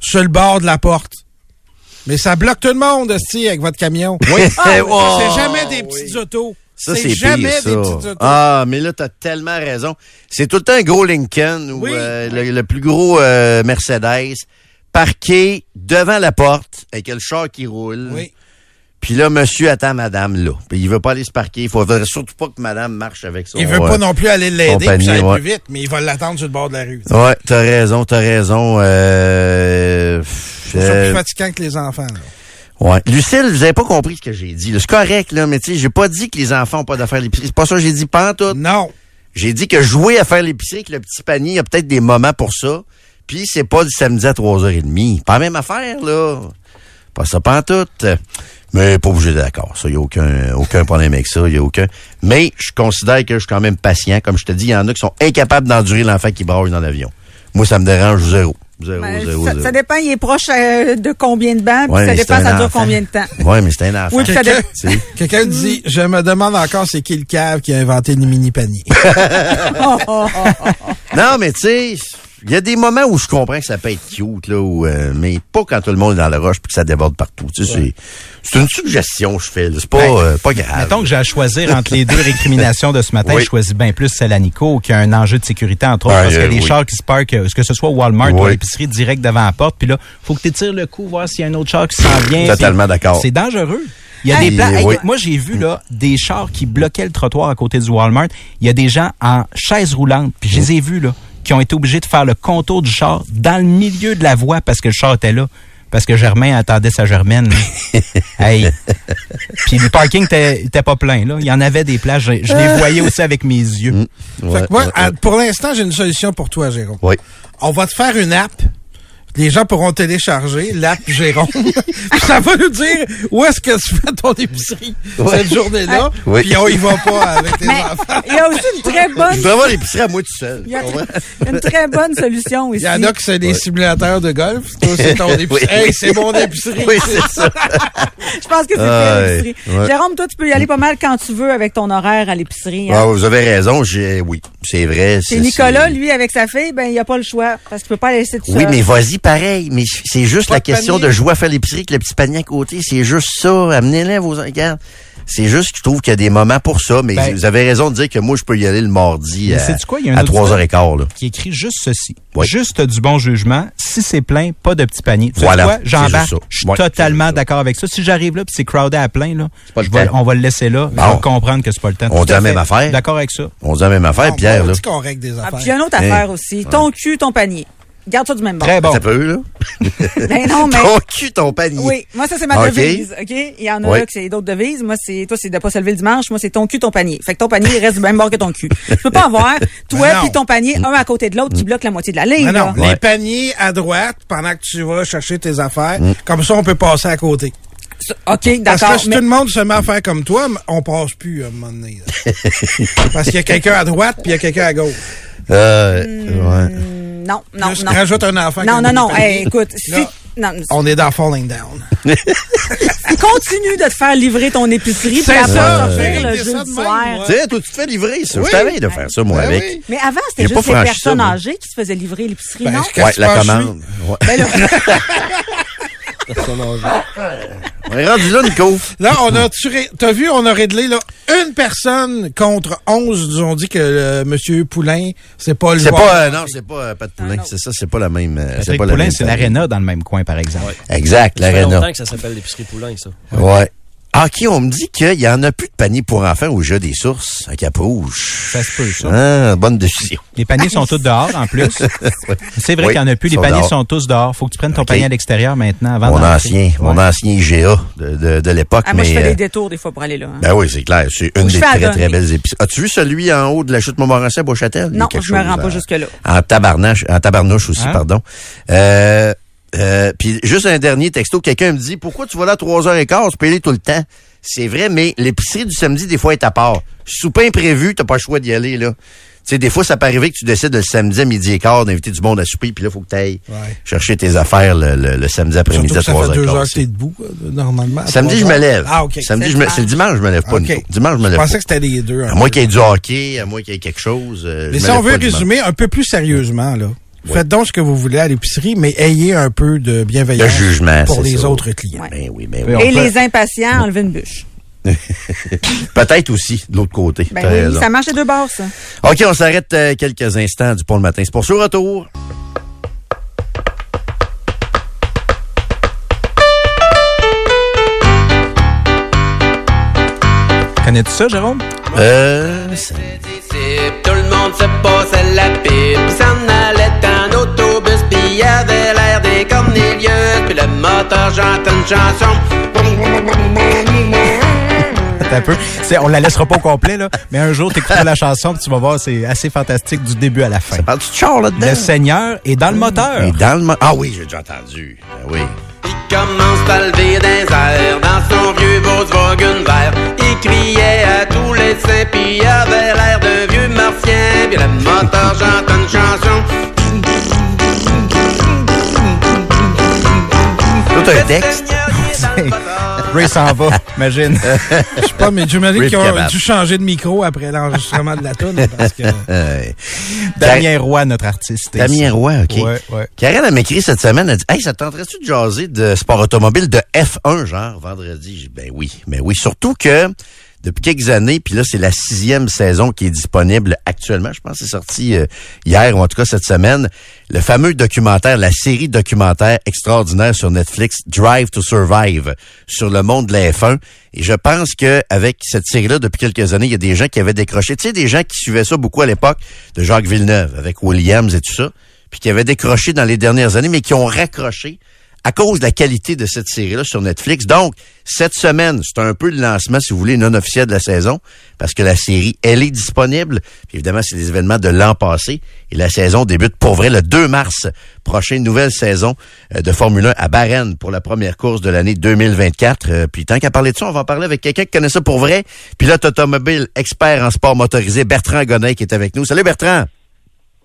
sur le bord de la porte. Mais ça bloque tout le monde, esti, avec votre camion. Oui. Oh, c'est jamais des petites autos. Ça, c'est jamais pire, ça. des petites autos. Ah, mais là, t'as tellement raison. C'est tout le temps un gros Lincoln ou Oui. euh, le, le plus gros euh, Mercedes parqué devant la porte avec le char qui roule. Oui. Puis là, monsieur attend madame là. Puis il veut pas aller se parquer. Il faudrait surtout pas que madame marche avec son... Il veut euh, pas non plus aller l'aider puis ça aille ouais. plus vite, mais il va l'attendre sur le bord de la rue. Ouais, t'as raison, t'as raison. Euh... C'est plus fatigant que les enfants. là. Ouais. Lucille, vous avez pas compris ce que j'ai dit. C'est correct, là, mais tu sais, j'ai pas dit que les enfants ont pas d'affaires à l'épicerie. C'est pas ça que j'ai dit, pas en tout. Non. J'ai dit que jouer à faire l'épicerie avec le petit panier, il y a peut-être des moments pour ça. Puis c'est pas du samedi à 3h30. Pas la même affaire, là. Pas ça, pas en tout. Mais pas obligé d'accord. Ça, il n'y a aucun, aucun problème avec ça. Il y a aucun. Mais je considère que je suis quand même patient. Comme je te dis, il y en a qui sont incapables d'endurer l'enfant qui braille dans l'avion. Moi, ça me dérange zéro. Zéro, Ben, zéro, ça, zéro. ça dépend, il est proche euh, de combien de bancs, puis Ouais, ça dépend, ça dure enfant. combien de temps. Ouais, mais c'est un enfant. Oui, Quelqu'un quelqu'un dit, je me demande encore c'est qui le cave qui a inventé les mini-paniers. Non, mais tu sais, il y a des moments où je comprends que ça peut être cute, là, où, euh, mais pas quand tout le monde est dans le rush puis que ça déborde partout. Tu sais, c'est- c'est une suggestion que je fais. C'est pas, Ben, euh, pas grave. Mettons que j'ai à choisir entre les deux récriminations de ce matin, Oui. je choisis bien plus celle à Nico, qui a un enjeu de sécurité, entre autres, Ah, parce que euh, les oui. chars qui se parquent, euh, que ce soit Walmart ou l'épicerie direct devant la porte, puis là, faut que tu tires le coup, voir s'il y a un autre char qui s'en vient. Totalement d'accord. C'est dangereux. Il y a Hey, des plans. Hey, oui. Moi, j'ai vu là des chars qui bloquaient le trottoir à côté du Walmart. Il y a des gens en chaise roulante, puis je les ai vus là, qui ont été obligés de faire le contour du char dans le milieu de la voie parce que le char était là. Parce que Germain attendait sa Germaine. hey. Puis le parking était pas plein. Là. Il y en avait des places. Je, je les voyais aussi avec mes yeux. Ouais, fait que moi, ouais, ouais. pour l'instant, j'ai une solution pour toi, Jérôme. Oui. On va te faire une app. Les gens pourront télécharger l'app Jérôme. Ça va nous dire où est-ce que tu fais ton épicerie Ouais. cette journée-là. Oui. Puis on y va pas avec tes Mais enfants. il y a aussi une très Je bonne, voudrais avoir l'épicerie à moi tout seul. il y a une très bonne solution Il ici. y en a qui c'est des simulateurs de golf. Toi, c'est ton épicerie. Oui. Hey, c'est mon épicerie. Oui, c'est ça. Je pense que c'est Ah, l'épicerie. Ouais. Jérôme, toi, tu peux y aller pas mal quand tu veux avec ton horaire à l'épicerie. hein. Ah, vous avez raison. J'ai, oui, c'est vrai. C'est Nicolas, lui, avec sa fille, ben, il a pas le choix, parce qu'il peut pas la laisser tout Oui, seul. mais vas-y pareil. Mais c'est juste Pas la de question panier. de jouer à faire l'épicerie avec le petit panier à côté. C'est juste ça. Amenez-les vos regarde. C'est juste que je trouve qu'il y a des moments pour ça. Mais Ben- vous avez raison de dire que moi, je peux y aller le mardi à, sais-tu quoi? Il y a un à autre 3h15. Là. Qui écrit juste ceci. Oui. Juste du bon jugement. Si c'est plein, pas de petit panier. Tu Voilà. quoi? J'embarque. Je suis totalement d'accord avec ça. Si j'arrive là puis c'est crowded à plein, là, pas le je vais- temps. on va le laisser là. Bon. Je vais comprendre que c'est pas le temps. On dit la même affaire. D'accord avec ça. On dit la même affaire, On- Pierre. on Là. dit qu'on règle des Ah, puis il y a une autre Hein? affaire aussi. Ton cul, ton panier. Garde ça du même bord. Très bon. Ça peut, là? Ben non, mais... Ton cul, ton panier. Oui, moi ça c'est ma Ok. devise, OK? Il y en a Oui. là que c'est d'autres devises. Moi c'est toi c'est de pas se lever le dimanche, moi c'est ton cul ton panier. Fait que ton panier il reste du même bord que ton cul. Tu peux pas avoir toi Ben non. puis ton panier un à côté de l'autre qui bloque la moitié de la ligne. Non, là. les paniers à droite pendant que tu vas chercher tes affaires. Mm. Comme ça, on peut passer à côté. OK, Parce d'accord. que si mais- tout le monde se met à faire comme toi, on passe plus à un moment donné. là. Parce qu'il y a quelqu'un à droite puis il y a quelqu'un à gauche. Euh, ouais. Non, non, Juste non. rajoute un enfant. Non, non, non. Hey, écoute, si Là, non, on est dans Falling Down. continue de te faire livrer ton épicerie C'est après sortir le de même, soir. Tu sais, toi, tu te fais livrer, ça. Oui. Je t'avais de faire ça, moi, Ben avec. oui. Mais avant, c'était juste les ça, personnes âgées qui se faisaient livrer l'épicerie, Ben, non? Ouais, la commande. Ouais. Ben là, On est rendu là, Nico. Là, on a tiré. T'as vu, on a réglé là une personne contre 11. Nous ont dit que euh, M. Poulain, c'est pas le C'est pas, euh, non, c'est pas euh, Pat Poulain. c'est ça, c'est pas la même. euh, c'est Patrick pas la Poulain, même c'est famille. l'aréna dans le même coin, par exemple. Exact, Ça fait l'aréna. longtemps que ça s'appelle l'épicerie Poulain, ça. Ouais. Ah, OK, on me dit qu'il y en a plus de panier pour enfants au jeu des sources à Capouche. Ça se peut, ça. Ah, bonne décision. Les paniers sont tous dehors, en plus. C'est vrai Oui, qu'il n'y en a plus. Les paniers dehors. sont tous dehors. Faut que tu prennes ton panier à l'extérieur maintenant avant Mon ancien, mon ancien IGA de, de, de l'époque. Ah, moi, je fais euh, des détours des fois pour aller là. hein. Ben oui, c'est clair. C'est une des très, très belles épices. As-tu vu celui en haut de la chute Montmorency à Beauchâtel? Non, je me rends pas jusque-là. En tabarnache, en tabarnouche aussi, Hein? pardon. Euh, euh, puis juste un dernier texto, quelqu'un me dit pourquoi tu vas là à 3h15, tu peux y aller tout le temps. C'est vrai, mais l'épicerie du samedi, des fois, est à part. Souper imprévu, t'as pas le choix d'y aller, là. Tu sais, des fois, ça peut arriver que tu décides le samedi à midi et quart d'inviter du monde à souper, puis là, faut que tu ailles Ouais. chercher tes affaires le, le- le samedi après-midi à que ça fait 3h15. deux heures que t'es debout, euh, normalement. Samedi, je me lève. Ah, OK. Samedi, C'est je me, le c'est le dimanche, je me lève pas. OK. Nico. Dimanche, je me Je lève pensais pas. que c'était les deux. un À moins qu'il y ait du hockey, à moins qu'il y ait quelque chose. euh, Mais je si on veut résumer un peu plus sérieusement, là, faites donc ce que vous voulez à l'épicerie, mais ayez un peu de bienveillance Le jugement, pour les ça. autres clients. Ouais. Ben oui, ben Oui, Et peut- les impatients, enlever une bûche. Peut-être aussi, de l'autre côté. Ben oui, ça marche les deux bords, ça. OK, on s'arrête euh, quelques instants du pont le matin. C'est pour ce retour. Connais-tu ça, Jérôme? Euh, c'est- Tout le monde se la pipe, puis s'en allait puis le moteur chante une chanson. Un peu. On la laissera pas au complet, là. Mais un jour, t'écouteras la chanson, puis tu vas voir, c'est assez fantastique du début à la fin. Parles-tu de char là-dedans? Le Seigneur est dans le moteur. Et dans le mo- Ah oui, j'ai déjà entendu. Ben oui. Il commence à lever des airs dans son vieux Volkswagen vert. Il criait à tous les saints, puis il avait l'air d'un vieux martien, puis le moteur chante une chanson. Tout un texte. Ray s'en va, imagine. Je sais pas, mais j'imagine qu'ils ont dû changer de micro après l'enregistrement de la tune parce que Damien Roy, notre artiste. Damien. Roy, OK. Ouais, ouais. Karen, elle m'a écrit cette semaine, elle dit Hey, ça te tenterait-tu de jaser de sport automobile de F1, genre, vendredi? Ben oui, ben oui. Surtout que depuis quelques années, puis là, c'est la sixième saison qui est disponible actuellement. Je pense que c'est sorti euh, hier, ou en tout cas cette semaine. Le fameux documentaire, la série documentaire extraordinaire sur Netflix, Drive to Survive, sur le monde de la F1. Et je pense que avec cette série-là, depuis quelques années, il y a des gens qui avaient décroché. Tu sais, des gens qui suivaient ça beaucoup à l'époque de Jacques Villeneuve, avec Williams et tout ça puis qui avaient décroché dans les dernières années, mais qui ont raccroché à cause de la qualité de cette série-là sur Netflix. Donc, cette semaine, c'est un peu le lancement, si vous voulez, non officiel de la saison, parce que la série, elle est disponible. Puis évidemment, c'est les événements de l'an passé. Et la saison débute pour vrai le 2 mars prochain, nouvelle saison euh, de Formule 1 à Bahreïn pour la première course de l'année 2024. Euh, Puis tant qu'à parler de ça, on va en parler avec quelqu'un qui connaît ça pour vrai. Pilote automobile, expert en sport motorisé, Bertrand Gonnet qui est avec nous. Salut Bertrand!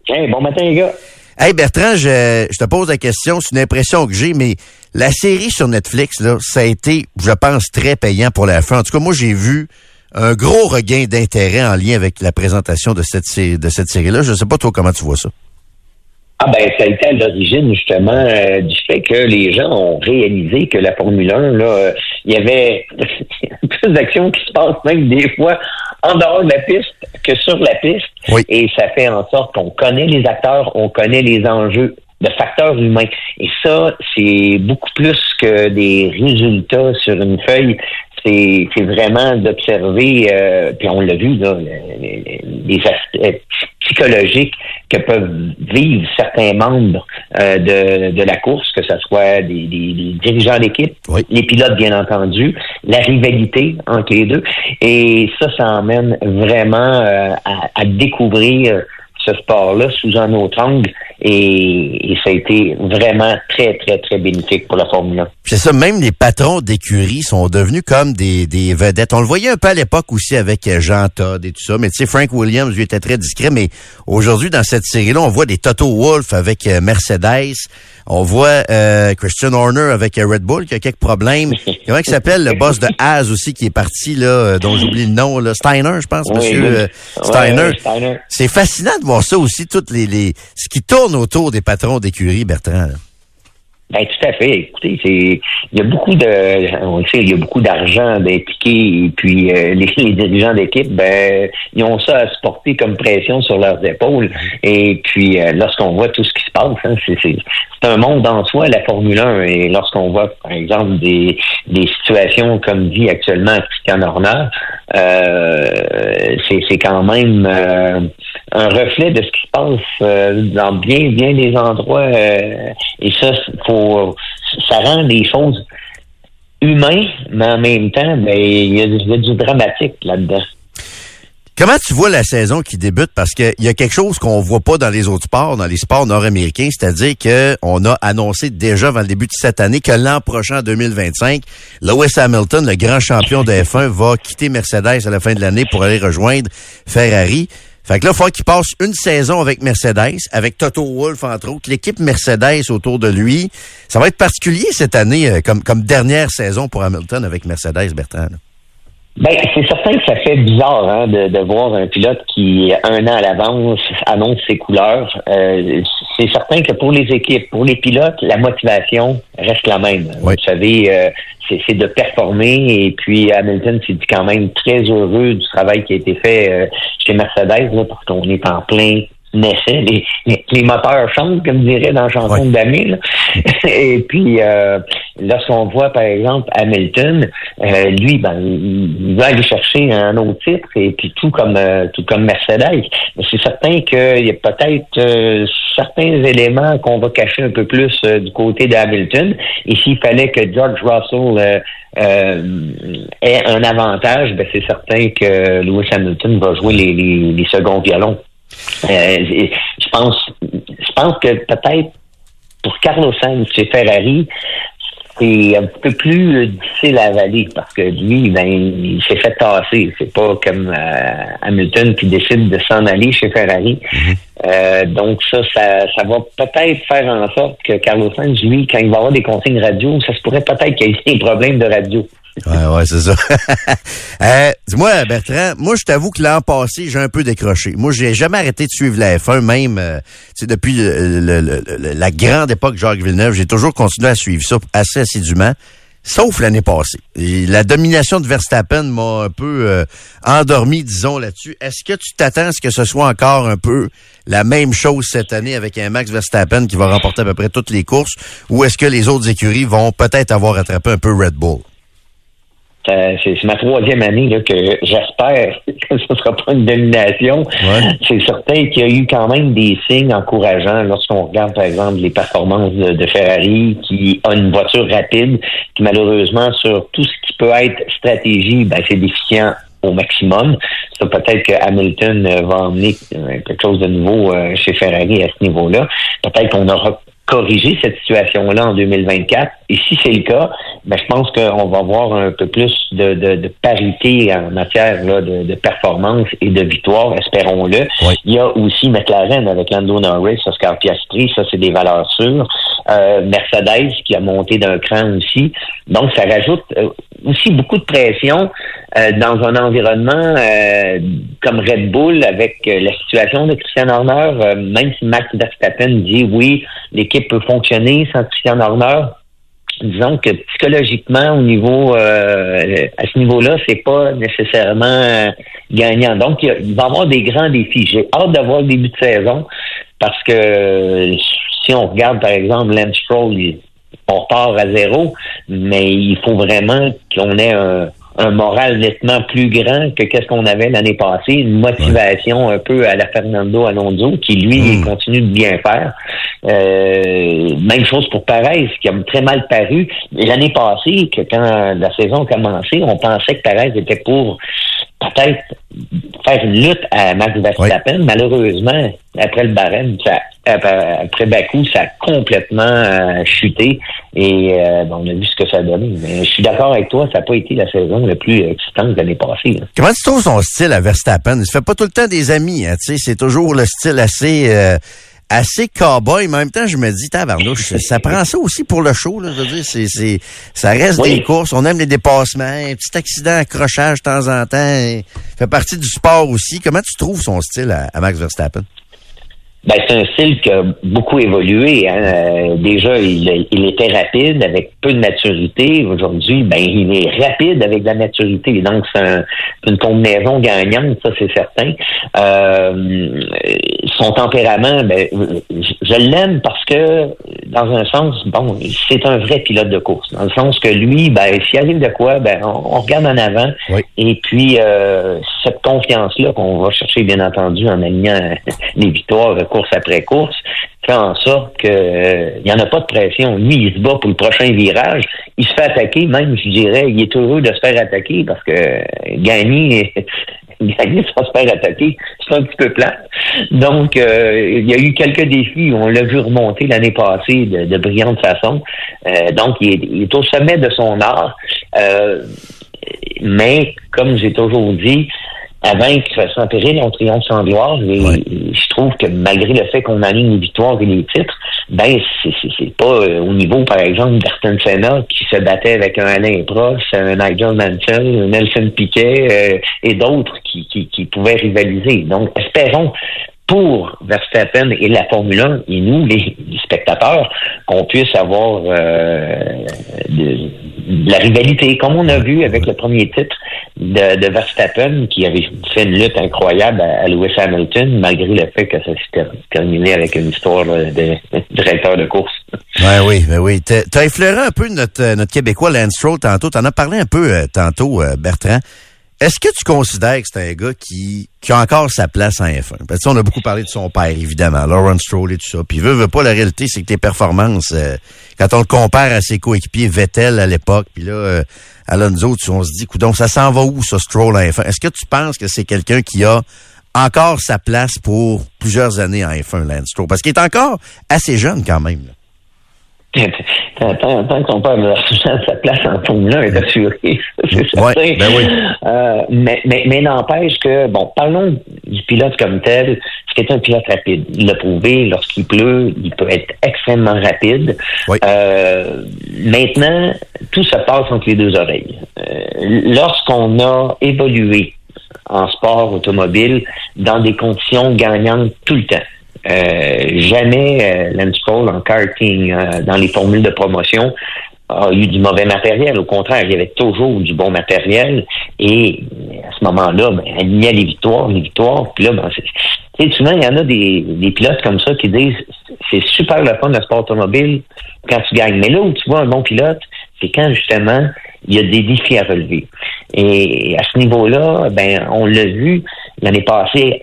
Hey, bon matin, les gars. Hey Bertrand, je, te pose la question, c'est une impression que j'ai, mais la série sur Netflix, là, ça a été, je pense, très payant pour la fin. En tout cas, moi, j'ai vu un gros regain d'intérêt en lien avec la présentation de cette, série-là. Je sais pas, toi, comment tu vois ça? Ah ben, ça a été à l'origine justement euh, du fait que les gens ont réalisé que la Formule 1, là, euh, il y avait plus d'actions qui se passent même des fois en dehors de la piste que sur la piste. Oui. Et ça fait en sorte qu'on connaît les acteurs, on connaît les enjeux de facteurs humains. Et ça, c'est beaucoup plus que des résultats sur une feuille. C'est c'est vraiment d'observer, euh, puis on l'a vu, là, les, les aspects psychologiques que peuvent vivre certains membres euh, de, de la course, que ce soit des, des- des dirigeants d'équipe, Oui. les pilotes bien entendu, la rivalité entre les deux. Et ça, ça emmène vraiment euh, à, à découvrir ce sport-là sous un autre angle et, ça a été vraiment très, très, très bénéfique pour la Formule 1. Puis C'est ça, même les patrons d'écurie sont devenus comme des, des vedettes. On le voyait un peu à l'époque aussi avec euh, Jean Todd et tout ça, mais tu sais, Frank Williams, lui, était très discret, mais aujourd'hui, dans cette série-là, on voit des Toto Wolff avec euh, Mercedes, on voit euh, Christian Horner avec euh, Red Bull qui a quelques problèmes. Comment il s'appelle, le boss de Haas aussi qui est parti, là, euh, dont j'oublie le nom, là, Steiner, je pense, Oui, monsieur oui. euh, Steiner. Steiner. C'est fascinant de voir ça aussi, toutes les, les ce qui tourne autour des patrons d'écurie, Bertrand. là. Ben tout à fait. Écoutez, c'est il y a beaucoup de on le sait, il y a beaucoup d'argent d'impliquer et puis euh, les, les dirigeants d'équipe, ben ils ont ça à supporter comme pression sur leurs épaules. Et puis euh, lorsqu'on voit tout ce qui se passe, hein, c'est un monde en soi la Formule 1 et lorsqu'on voit par exemple des des situations comme dit actuellement Christian Horner, euh, c'est c'est quand même euh, un reflet de ce qui se passe euh, dans bien bien des endroits euh, et ça faut ça rend les choses humaines mais en même temps ben il y, a du- dramatique là-dedans. Comment tu vois la saison qui débute? Parce qu'il y a quelque chose qu'on voit pas dans les autres sports, dans les sports nord-américains, c'est-à-dire qu'on a annoncé déjà avant le début de cette année que l'an prochain, en 2025, Lewis Hamilton, le grand champion de F1, va quitter Mercedes à la fin de l'année pour aller rejoindre Ferrari. Fait que là, il faut qu'il passe une saison avec Mercedes, avec Toto Wolff, entre autres, l'équipe Mercedes autour de lui. Ça va être particulier cette année, euh, comme, comme dernière saison pour Hamilton avec Mercedes, Bertrand. Ben, c'est certain que ça fait bizarre hein, de, de voir un pilote qui, un an à l'avance, annonce ses couleurs. Euh, c'est certain que pour les équipes, pour les pilotes, la motivation reste la même. Oui. Vous savez, euh, c'est de performer et puis Hamilton s'est dit quand même très heureux du travail qui a été fait euh, chez Mercedes là, parce qu'on est en plein essai. Les, les, les moteurs chantent, comme dirait dans la chanson Damé. là. et puis, euh, lorsqu'on voit, par exemple, Hamilton, euh, lui, ben, il va aller chercher un autre titre, et puis tout comme euh, tout comme Mercedes. Mais c'est certain qu'il y a peut-être euh, certains éléments qu'on va cacher un peu plus euh, du côté de Hamilton. Et s'il fallait que George Russell euh, euh, ait un avantage, ben, c'est certain que Lewis Hamilton va jouer les, les, les seconds violons. Euh, je pense je pense que peut-être pour Carlos Sainz chez Ferrari, c'est un peu plus difficile à avaler parce que lui, ben, il s'est fait tasser. C'est pas comme euh, Hamilton qui décide de s'en aller chez Ferrari. Euh, donc ça, ça, ça va peut-être faire en sorte que Carlos Sainz, lui, quand il va avoir des consignes radio, ça se pourrait peut-être qu'il y ait des problèmes de radio. Ouais, ouais, c'est ça. Euh, Dis-moi, Bertrand, moi, je t'avoue que l'an passé, j'ai un peu décroché. Moi, j'ai jamais arrêté de suivre la F1, même euh, depuis la grande époque Jacques Villeneuve. J'ai toujours continué à suivre ça assez assidûment, sauf l'année passée. La domination de Verstappen m'a un peu euh, endormi, disons, là-dessus. Est-ce que tu t'attends à ce que ce soit encore un peu la même chose cette année avec un Max Verstappen qui va remporter à peu près toutes les courses, ou est-ce que les autres écuries vont peut-être avoir rattrapé un peu Red Bull? Euh, c'est ma troisième année là, que j'espère que ce ne sera pas une domination. Ouais. C'est certain qu'il y a eu quand même des signes encourageants lorsqu'on regarde, par exemple, les performances de, de Ferrari, qui a une voiture rapide, qui malheureusement, sur tout ce qui peut être stratégie, ben, c'est déficient au maximum. Ça, peut-être que Hamilton euh, va emmener euh, quelque chose de nouveau chez Ferrari à ce niveau-là. Peut-être qu'on aura corriger cette situation-là en 2024. Et si c'est le cas, ben, je pense qu'on va avoir un peu plus de, de, de parité en matière là, de, de performance et de victoire, espérons-le. Oui. Il y a aussi McLaren avec Lando Norris, Oscar Piastri, ça c'est des valeurs sûres. Euh, Mercedes qui a monté d'un cran aussi. Donc ça rajoute euh, aussi beaucoup de pression euh, dans un environnement euh, comme Red Bull avec euh, la situation de Christian Horner, même si Max Verstappen dit oui, l'équipe peut fonctionner sans Christian Horner, disons que psychologiquement au niveau euh, à ce niveau-là, c'est pas nécessairement euh, gagnant. Donc il, va y avoir des grands défis. J'ai hâte d'avoir le début de saison parce que si on regarde par exemple Lance Stroll, on part à zéro, mais il faut vraiment qu'on ait un, un moral nettement plus grand que qu'est-ce qu'on avait l'année passée, une motivation un peu à la Fernando Alonso qui lui Mm. continue de bien faire. Euh, même chose pour Perez qui a très mal paru l'année passée que quand la saison a commencé, on pensait que Perez était pour peut-être faire une lutte à Max Verstappen. Malheureusement, après le barème, ça, après, après Bakou, ça a complètement euh, chuté et euh, on a vu ce que ça a donné. Mais je suis d'accord avec toi, ça n'a pas été la saison la plus excitante de l'année passée. là. Comment tu trouves son style à Verstappen? Il se fait pas tout le temps des amis, hein, tu sais, c'est toujours le style assez euh, assez cowboy, mais en même temps, je me dis, tabarnouche, ça prend ça aussi pour le show, là, je veux dire, c'est, c'est, ça reste Oui. des courses, on aime les dépassements, un petit accident, accrochage de temps en temps, fait partie du sport aussi. Comment tu trouves son style à, à Max Verstappen? Ben, c'est un style qui a beaucoup évolué. Hein. Euh, déjà, il, il, était rapide avec peu de maturité. Aujourd'hui, ben, il est rapide avec de la maturité. Donc, c'est un, une combinaison gagnante, ça c'est certain. Euh, son tempérament, ben, je, l'aime parce que, dans un sens, bon, c'est un vrai pilote de course. Dans le sens que lui, ben, s'il arrive de quoi, ben, on, regarde en avant. Et puis, euh, cette confiance-là qu'on va chercher, bien entendu, en alignant les victoires course après course, fait en sorte que euh, il n'y en a pas de pression. Lui, il se bat pour le prochain virage. Il se fait attaquer, même, je dirais, il est heureux de se faire attaquer parce que euh, gagner, gagner sans se faire attaquer, c'est un petit peu plat. Donc, euh, il y a eu quelques défis. On l'a vu remonter l'année passée de, brillante façon. donc, il est, est, au sommet de son art. mais, comme j'ai toujours dit, avant qu'il fasse en péril, on triomphe sans gloire. Et, je trouve que malgré le fait qu'on aligne les victoires et les titres, ben c'est pas euh, au niveau, par exemple, d'Arten Senna qui se battait avec un Alain Prost, un Nigel Mansell, un Nelson Piquet euh, et d'autres qui, qui, qui pouvaient rivaliser. Donc, espérons pour Verstappen et la Formule 1 et nous, les, spectateurs, qu'on puisse avoir euh, de, la rivalité, comme on a vu avec le premier titre de, Verstappen, qui avait fait une lutte incroyable à, Lewis Hamilton, malgré le fait que ça s'est terminé avec une histoire de, directeur de course. Ouais, oui, ben oui. Tu as effleuré un peu notre, notre Québécois Lance Stroll tantôt. Tu en as parlé un peu euh, tantôt, euh, Bertrand. Est-ce que tu considères que c'est un gars qui, qui a encore sa place en F1? Parce que on a beaucoup parlé de son père, évidemment, Lawrence Stroll et tout ça. Puis veut, veut pas, la réalité, c'est que tes performances, euh, quand on le compare à ses coéquipiers Vettel à l'époque, puis là, euh, Alonso, on se dit, donc ça s'en va où, ça, Stroll en F1? Est-ce que tu penses que c'est quelqu'un qui a encore sa place pour plusieurs années en F1, Lance Stroll? Parce qu'il est encore assez jeune quand même. Là. Tant, tant qu'on parle de sa place en Formule 1 est assurée, c'est certain. ben oui. euh, mais mais, mais n'empêche que, bon, parlons du pilote comme tel. C'est un pilote rapide. Il l'a prouvé, lorsqu'il pleut, il peut être extrêmement rapide. Euh, maintenant, tout se passe entre les deux oreilles. Euh, lorsqu'on a évolué en sport automobile dans des conditions gagnantes tout le temps, jamais euh, Lance en karting, euh, dans les formules de promotion, a eu du mauvais matériel. Au contraire, il y avait toujours du bon matériel. Et à ce moment-là, ben, il y a les victoires, les victoires. Puis là, ben, c'est, souvent, il y en a des, des pilotes comme ça qui disent c'est super le fun de sport automobile quand tu gagnes. Mais là où tu vois un bon pilote, c'est quand justement il y a des défis à relever. Et à ce niveau-là, ben on l'a vu l'année passée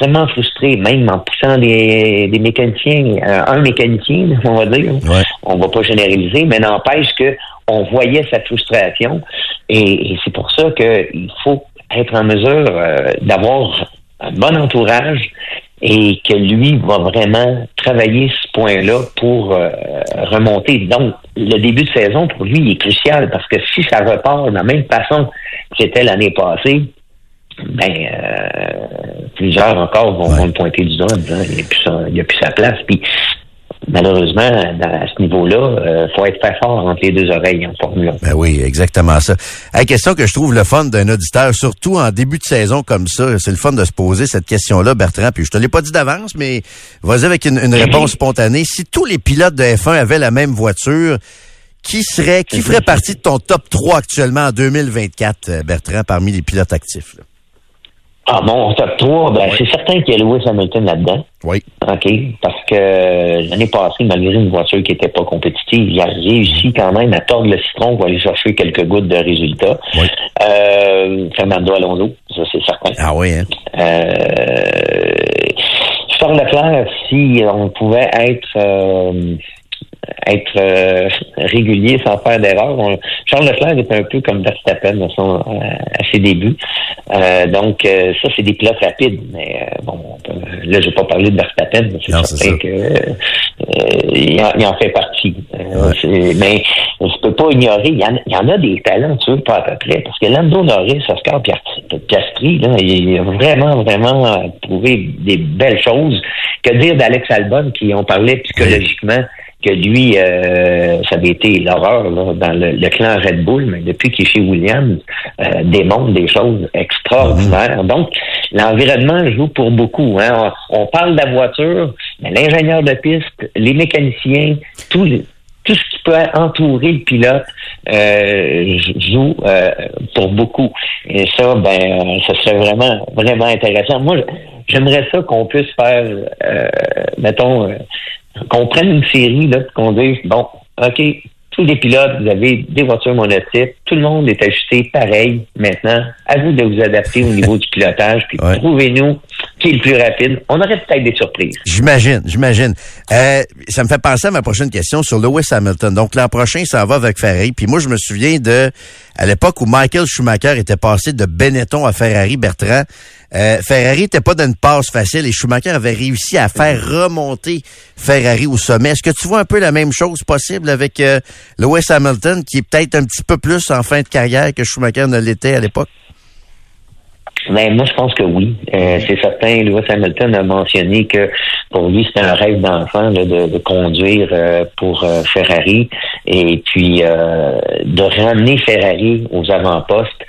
extrêmement frustré, même en poussant des, des mécaniciens, euh, un mécanicien, on va dire. On va pas généraliser, mais n'empêche que on voyait sa frustration. Et, c'est pour ça qu'il faut être en mesure euh, d'avoir un bon entourage et que lui va vraiment travailler ce point-là pour euh, remonter. Donc, le début de saison, pour lui, est crucial parce que si ça repart de la même façon que c'était l'année passée, ben euh, plusieurs encore vont, vont, le pointer du doigt il n'y a, plus sa place. Puis malheureusement, à ce niveau-là, il euh, faut être très fort entre les deux oreilles en Formule Ben oui, exactement ça. La question que je trouve le fun d'un auditeur, surtout en début de saison comme ça, c'est le fun de se poser cette question-là, Bertrand. Puis je te l'ai pas dit d'avance, mais vas-y avec une, une réponse spontanée. Si tous les pilotes de F1 avaient la même voiture, qui serait, qui ferait partie de ton top 3 actuellement en 2024, euh, Bertrand, parmi les pilotes actifs? Là? Ah bon, top 3, ben, c'est certain qu'il y a Lewis Hamilton là-dedans. Oui. OK. Parce que l'année passée, malgré une voiture qui n'était pas compétitive, il a réussi quand même à tordre le citron pour aller chercher quelques gouttes de résultats. Oui. Euh, Fernando Alonso, ça c'est certain. Ah oui, hein? Euh, Charles Leclerc, si on pouvait être euh, être euh, régulier sans faire d'erreur. Charles Leclerc est un peu comme Verstappen à, son, à ses débuts. Euh, donc, euh, ça, c'est des pilotes rapides. Mais bon, là, je vais pas parler de Verstappen, mais c'est certain que il en, fait partie. Mais je peux pas ignorer, il y, en, a des talents, tu veux, pas à peu près. Parce que Lando Norris, Oscar Piastri, là, il a vraiment, vraiment prouvé des belles choses. Que dire d'Alex Albon, qui on parlait psychologiquement, que lui, euh, ça avait été l'horreur dans le, clan Red Bull, mais depuis qu'il est chez Williams, euh, démontre des choses extraordinaires. Donc, l'environnement joue pour beaucoup. Hein. On, parle de la voiture, mais l'ingénieur de piste, les mécaniciens, les tout ce qui peut entourer le pilote euh, joue euh, pour beaucoup. Et ça, ben, ce serait vraiment, vraiment intéressant. Moi, j'aimerais ça qu'on puisse faire, mettons, qu'on prenne une série, là, qu'on dise, bon, OK, tous les pilotes, vous avez des voitures monotypes, tout le monde est ajusté pareil maintenant. À vous de vous adapter au niveau du pilotage, puis Ouais. trouvez-nous qui est le plus rapide. On aurait peut-être des surprises. J'imagine, j'imagine. Euh, ça me fait penser à ma prochaine question sur Lewis Hamilton. Donc l'an prochain, ça va avec Ferrari. Puis moi, je me souviens de à l'époque où Michael Schumacher était passé de Benetton à Ferrari, Bertrand. Euh, Ferrari n'était pas dans une passe facile et Schumacher avait réussi à faire remonter Ferrari au sommet. Est-ce que tu vois un peu la même chose possible avec euh, Lewis Hamilton, qui est peut-être un petit peu plus en fin de carrière que Schumacher ne l'était à l'époque? Mais moi, je pense que oui. Euh, c'est certain. Lewis Hamilton a mentionné que pour lui, c'était un rêve d'enfant de, de conduire euh, pour euh, Ferrari et puis euh, de ramener Ferrari aux avant-postes.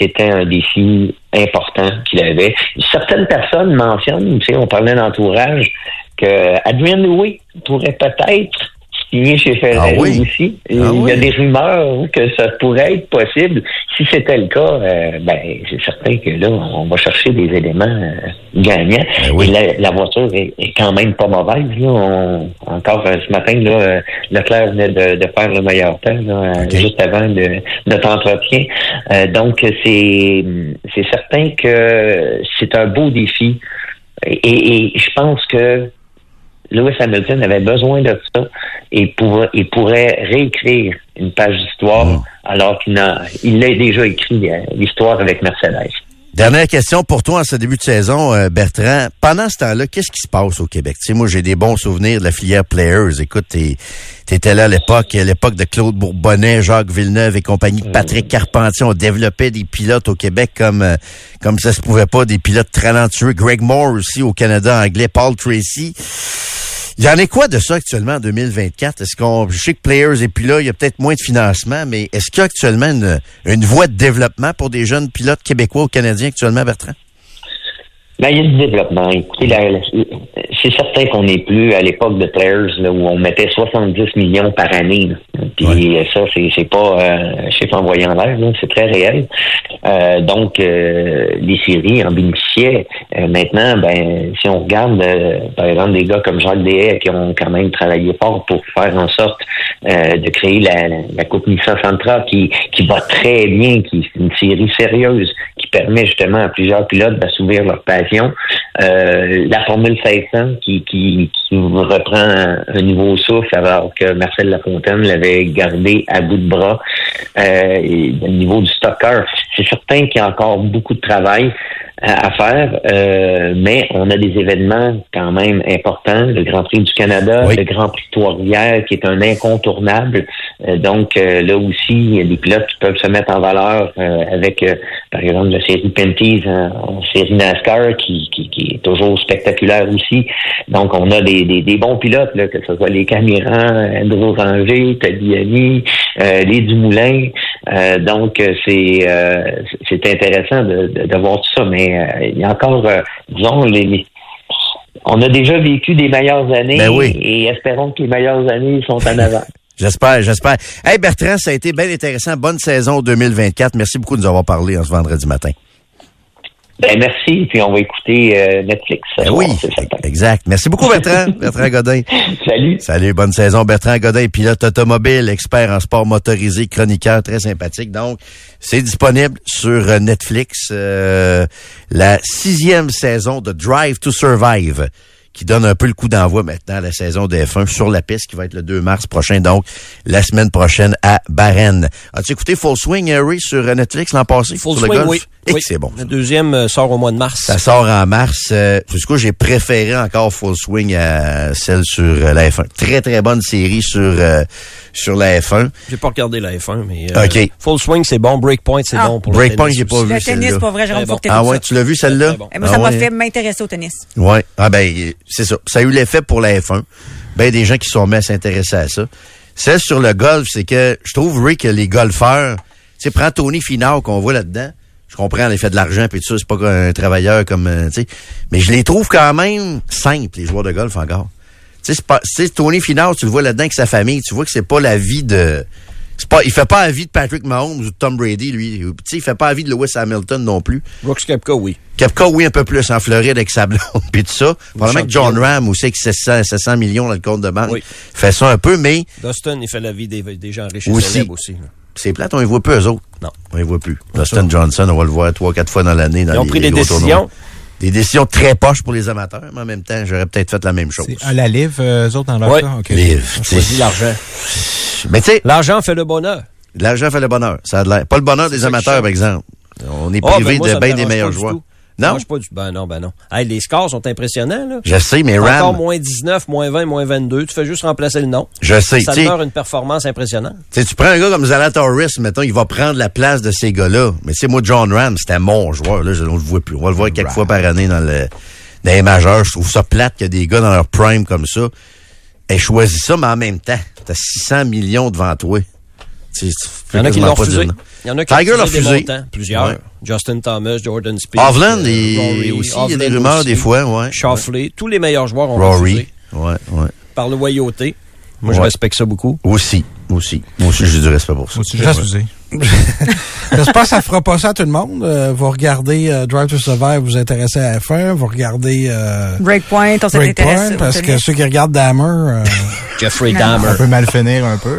C'était un défi important qu'il avait. Certaines personnes mentionnent, tu sais, on parlait d'entourage, que Adrian Newey pourrait peut-être signer chez Ferrari Ah oui? aussi. Et Ah il y oui? a des rumeurs que ça pourrait être possible. Si c'était le cas, euh, ben c'est certain que là, on va chercher des éléments euh, gagnants. Ben oui. Et la, la voiture est, est quand même pas mauvaise. Là. On- encore euh, ce matin, là, Leclerc venait de, de faire le meilleur temps là, juste avant notre entretien. Donc c'est c'est certain que c'est un beau défi. Et, et je pense que Lewis Hamilton avait besoin de ça et pourrait, il pourrait réécrire une page d'histoire Mm. alors qu'il il l'a déjà écrit euh, l'histoire avec Mercedes. Dernière question pour toi en ce début de saison, euh, Bertrand. Pendant ce temps-là, qu'est-ce qui se passe au Québec? Tu sais, moi, j'ai des bons souvenirs de la filière Players. Écoute, t'es- t'étais là à l'époque, à l'époque de Claude Bourbonnais, Jacques Villeneuve et compagnie, Patrick Carpentier. On développait des pilotes au Québec comme euh, comme ça se pouvait pas, des pilotes talentueux. Greg Moore aussi au Canada anglais, Paul Tracy. Il y en est quoi de ça actuellement en 2024? Est-ce qu'on, je sais que Players est plus là, il y a peut-être moins de financement, mais est-ce qu'il y a actuellement une, une voie de développement pour des jeunes pilotes québécois ou canadiens actuellement, Bertrand? Ben, il y a du développement. Écoutez, c'est certain qu'on n'est plus à l'époque de Players là, où on mettait 70 millions par année. là. Puis ça, c'est, c'est pas euh, chiffre envoyé en l'air, là, c'est très réel. Euh, donc, euh, les séries en bénéficiaient. Euh, maintenant, ben, si on regarde, euh, par exemple, des gars comme Jacques Dehaye qui ont quand même travaillé fort pour faire en sorte euh, de créer la, la Coupe Nissan Sentra qui, qui va très bien, qui est une série sérieuse qui permet justement à plusieurs pilotes d'assouvir leur Euh, la Formule 1600 qui, qui, qui reprend un, un nouveau souffle alors que Marcel Lafontaine l'avait gardé à bout de bras. Euh, et au niveau du stocker, c'est certain qu'il y a encore beaucoup de travail à, à faire, euh, mais on a des événements quand même importants. Le Grand Prix du Canada, Oui. le Grand Prix Trois-Rivières qui est un incontournable. Euh, donc euh, là aussi, il y a des pilotes qui peuvent se mettre en valeur euh, avec, euh, par exemple, la série Penties en, en série NASCAR qui, qui, qui est toujours spectaculaire aussi. Donc on a des, des, des bons pilotes, là, que ce soit les Camirans, Andrew Ranger, Tabiani, euh, les Dumoulin. Euh, donc c'est euh, c'est intéressant de, de, de voir tout ça, mais euh, il y a encore, euh, disons, les, les- on a déjà vécu des meilleures années Ben oui. et espérons que les meilleures années sont en avant. J'espère, j'espère. Hey Bertrand, ça a été bien intéressant. Bonne saison 2024. Merci beaucoup de nous avoir parlé en ce vendredi matin. Ben merci, puis on va écouter euh, Netflix. Ben soir, oui, exact. Merci beaucoup Bertrand. Bertrand Godin. Salut. Salut, bonne saison. Bertrand Godin, pilote automobile, expert en sport motorisé, chroniqueur, très sympathique. Donc, c'est disponible sur euh, Netflix. euh, la sixième saison de Drive to Survive qui donne un peu le coup d'envoi maintenant à la saison de F1 sur la piste qui va être le 2 mars prochain, donc la semaine prochaine à Varennes. As-tu écouté Full Swing, Harry, sur euh, Netflix l'an passé? Full sur le swing, golf? oui. Et Oui. c'est bon. Le deuxième euh, sort au mois de mars. Ça sort en mars. Euh, du coup, j'ai préféré encore Full Swing à celle sur euh, la F1. Très, très bonne série sur, euh, sur la F1. J'ai pas regardé la F1, mais euh, OK. Full Swing, c'est bon. Breakpoint, c'est Ah. bon pour le Breakpoint, tennis j'ai pas vu Le tennis, celle-là. pas vrai, Jérôme bon. Ah ouais, ça. tu l'as vu celle-là? Bon. Moi, Ah ça m'a ouais? fait m'intéresser au tennis. Ouais. Ah ben, c'est ça. Ça a eu l'effet pour la F1. ben des gens qui sont mis à s'intéresser à ça. Celle sur le golf, c'est que je trouve, Rick, que les golfeurs, tu sais, prends Tony Finau qu'on voit là-dedans. Je comprends, fait de l'argent puis tout ça, c'est pas un travailleur comme, euh, tu sais. Mais je les trouve quand même simples, les joueurs de golf encore. Tu sais, Tony Finau, tu le vois là-dedans avec sa famille, tu vois que c'est pas la vie de, c'est pas, il fait pas la vie de Patrick Mahomes ou de Tom Brady, lui. Tu sais, il fait pas la vie de Lewis Hamilton non plus. Brooks Koepka, oui. Kepka, oui, un peu plus en Floride avec sa blonde, puis tout ça. Probablement que John Ram aussi avec 700, 700 millions dans le compte de banque. Oui. Fait ça un peu, mais Dustin, il fait la vie des, des gens riches et Aussi. célèbres aussi. là. C'est plate, on les voit peu eux autres. Non. On les voit plus. Dustin Johnson, on va le voir trois, quatre fois dans l'année. dans Ils ont les- pris les des décisions. tournois. Des décisions très poches pour les amateurs, mais en même temps, j'aurais peut-être fait la même chose. À la livre, euh, eux autres, dans leur Ouais. cas? OK. Live, On tu sais. choisit l'argent. Mais tu sais, L'argent fait le bonheur. l'argent fait le bonheur. Ça a de l'air. Pas le bonheur des amateurs, par exemple. On est Ah, privé ben de bien des meilleurs joueurs. tout. Non? marche pas du Ben non, ben non. Hey, les scores sont impressionnants, là. Je sais, mais Encore Ram, moins 19, moins 20, moins 22. Tu fais juste remplacer le nom. je sais. Ça tu demeure une performance impressionnante. Tu sais, tu prends un gars comme Zalatoris, mettons, il va prendre la place de ces gars-là. Mais c'est moi, John Ram, c'était mon joueur. Là, je, on le voit plus. On va le voir quelques fois par année dans, le, dans les majeurs. Je trouve ça plate qu'il y a des gars dans leur prime comme ça. Et choisis ça, mais en même temps, t'as 600 millions devant toi. Il y en a qui l'ont refusé. Il y en a qui Tiger l'a refusé. Plusieurs. Ouais. Justin Thomas, Jordan Speed. Hovland, euh, il- aussi, il y a des rumeurs aussi. des fois, ouais. Shoffley. Tous les meilleurs joueurs ont Rory. refusé Ouais, ouais. par le loyauté. Moi, je respecte ça beaucoup. Aussi, aussi. Moi aussi, j'ai du respect pour ça. Moi aussi, j'ai refusé. J'espère que ça fera pas ça à tout le monde. Euh, vous regardez euh, Drive to Survive, vous vous intéressez à F1, vous regardez euh, Breakpoint, on s'est Breakpoint, intéressé. parce que ceux qui regardent Dahmer, euh, Jeffrey. Dahmer. Un peu mal finir un peu.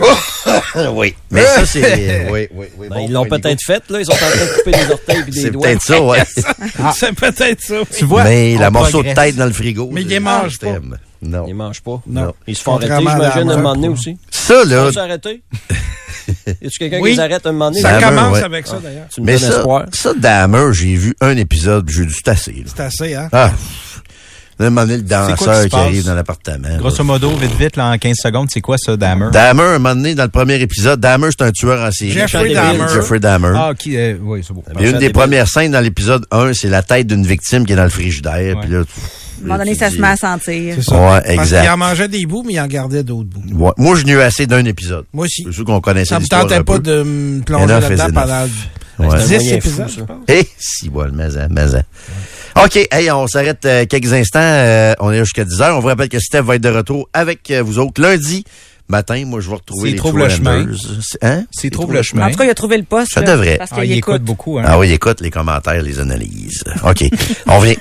oui. Mais ça, c'est. oui, oui, oui. Ben, bon ils l'ont peut-être fait, là. Ils sont en train de couper des orteils et des C'est doigts. peut-être ça, ouais. c'est peut-être ça. Tu vois? Mais la on morceau de tête dans le frigo. Mais il c'est- je t'aime. Non. Ils mangent pas. Non. Ils se font arrêter, à j'imagine, Dahmer, un moment donné aussi. Ça, Ils là. vont s'arrêter. Y a-tu quelqu'un Oui. qui les arrête un moment donné? Ça commence ouais. avec ça, d'ailleurs. Tu me Mais donnes ça, espoir. ça, Dahmer, j'ai vu un épisode, j'ai dû là. C'est assez, hein? Ah. Un moment donné, le quoi danseur qui se arrive dans l'appartement. là. Grosso modo, vite, vite, là, en 15 secondes, c'est quoi ça, Dahmer? Dahmer, un moment donné, dans le premier épisode, Dahmer, c'est un tueur en série. Jeffrey Dahmer. Jeffrey Dahmer. Ah, qui, euh, oui, c'est beau. Et une des premières scènes dans l'épisode 1, c'est la tête d'une victime qui est dans le frigidaire. Ouais. Puis là, tu- À un moment donné, ça se met à sentir. C'est ça. Ouais, Parce exact. qu'il en mangeait des bouts, mais il en gardait d'autres bouts. Ouais. Moi, je n'ai eu assez d'un épisode. Moi aussi. C'est sûr qu'on connaissait Ça me l'histoire tentait un pas peu. de me plonger là-dedans pendant Ouais. C'est un 10 moyen épisodes, fou, je ça. pense. Eh, si, voilà, mais, hein, mais, hein. OK, hey, on s'arrête euh, quelques instants. euh, on est là jusqu'à 10 heures. On vous rappelle que Steph va être de retour avec euh, vous autres lundi matin. Moi, je vais retrouver S'il les trouve le chemin. C'est- Hein? S'il trouve le chemin. En tout cas, il a trouvé le poste. Ça là, devrait. Parce Ah, qu'il il écoute. écoute beaucoup, hein. Ah oui, écoute les commentaires, les analyses. OK, on vient.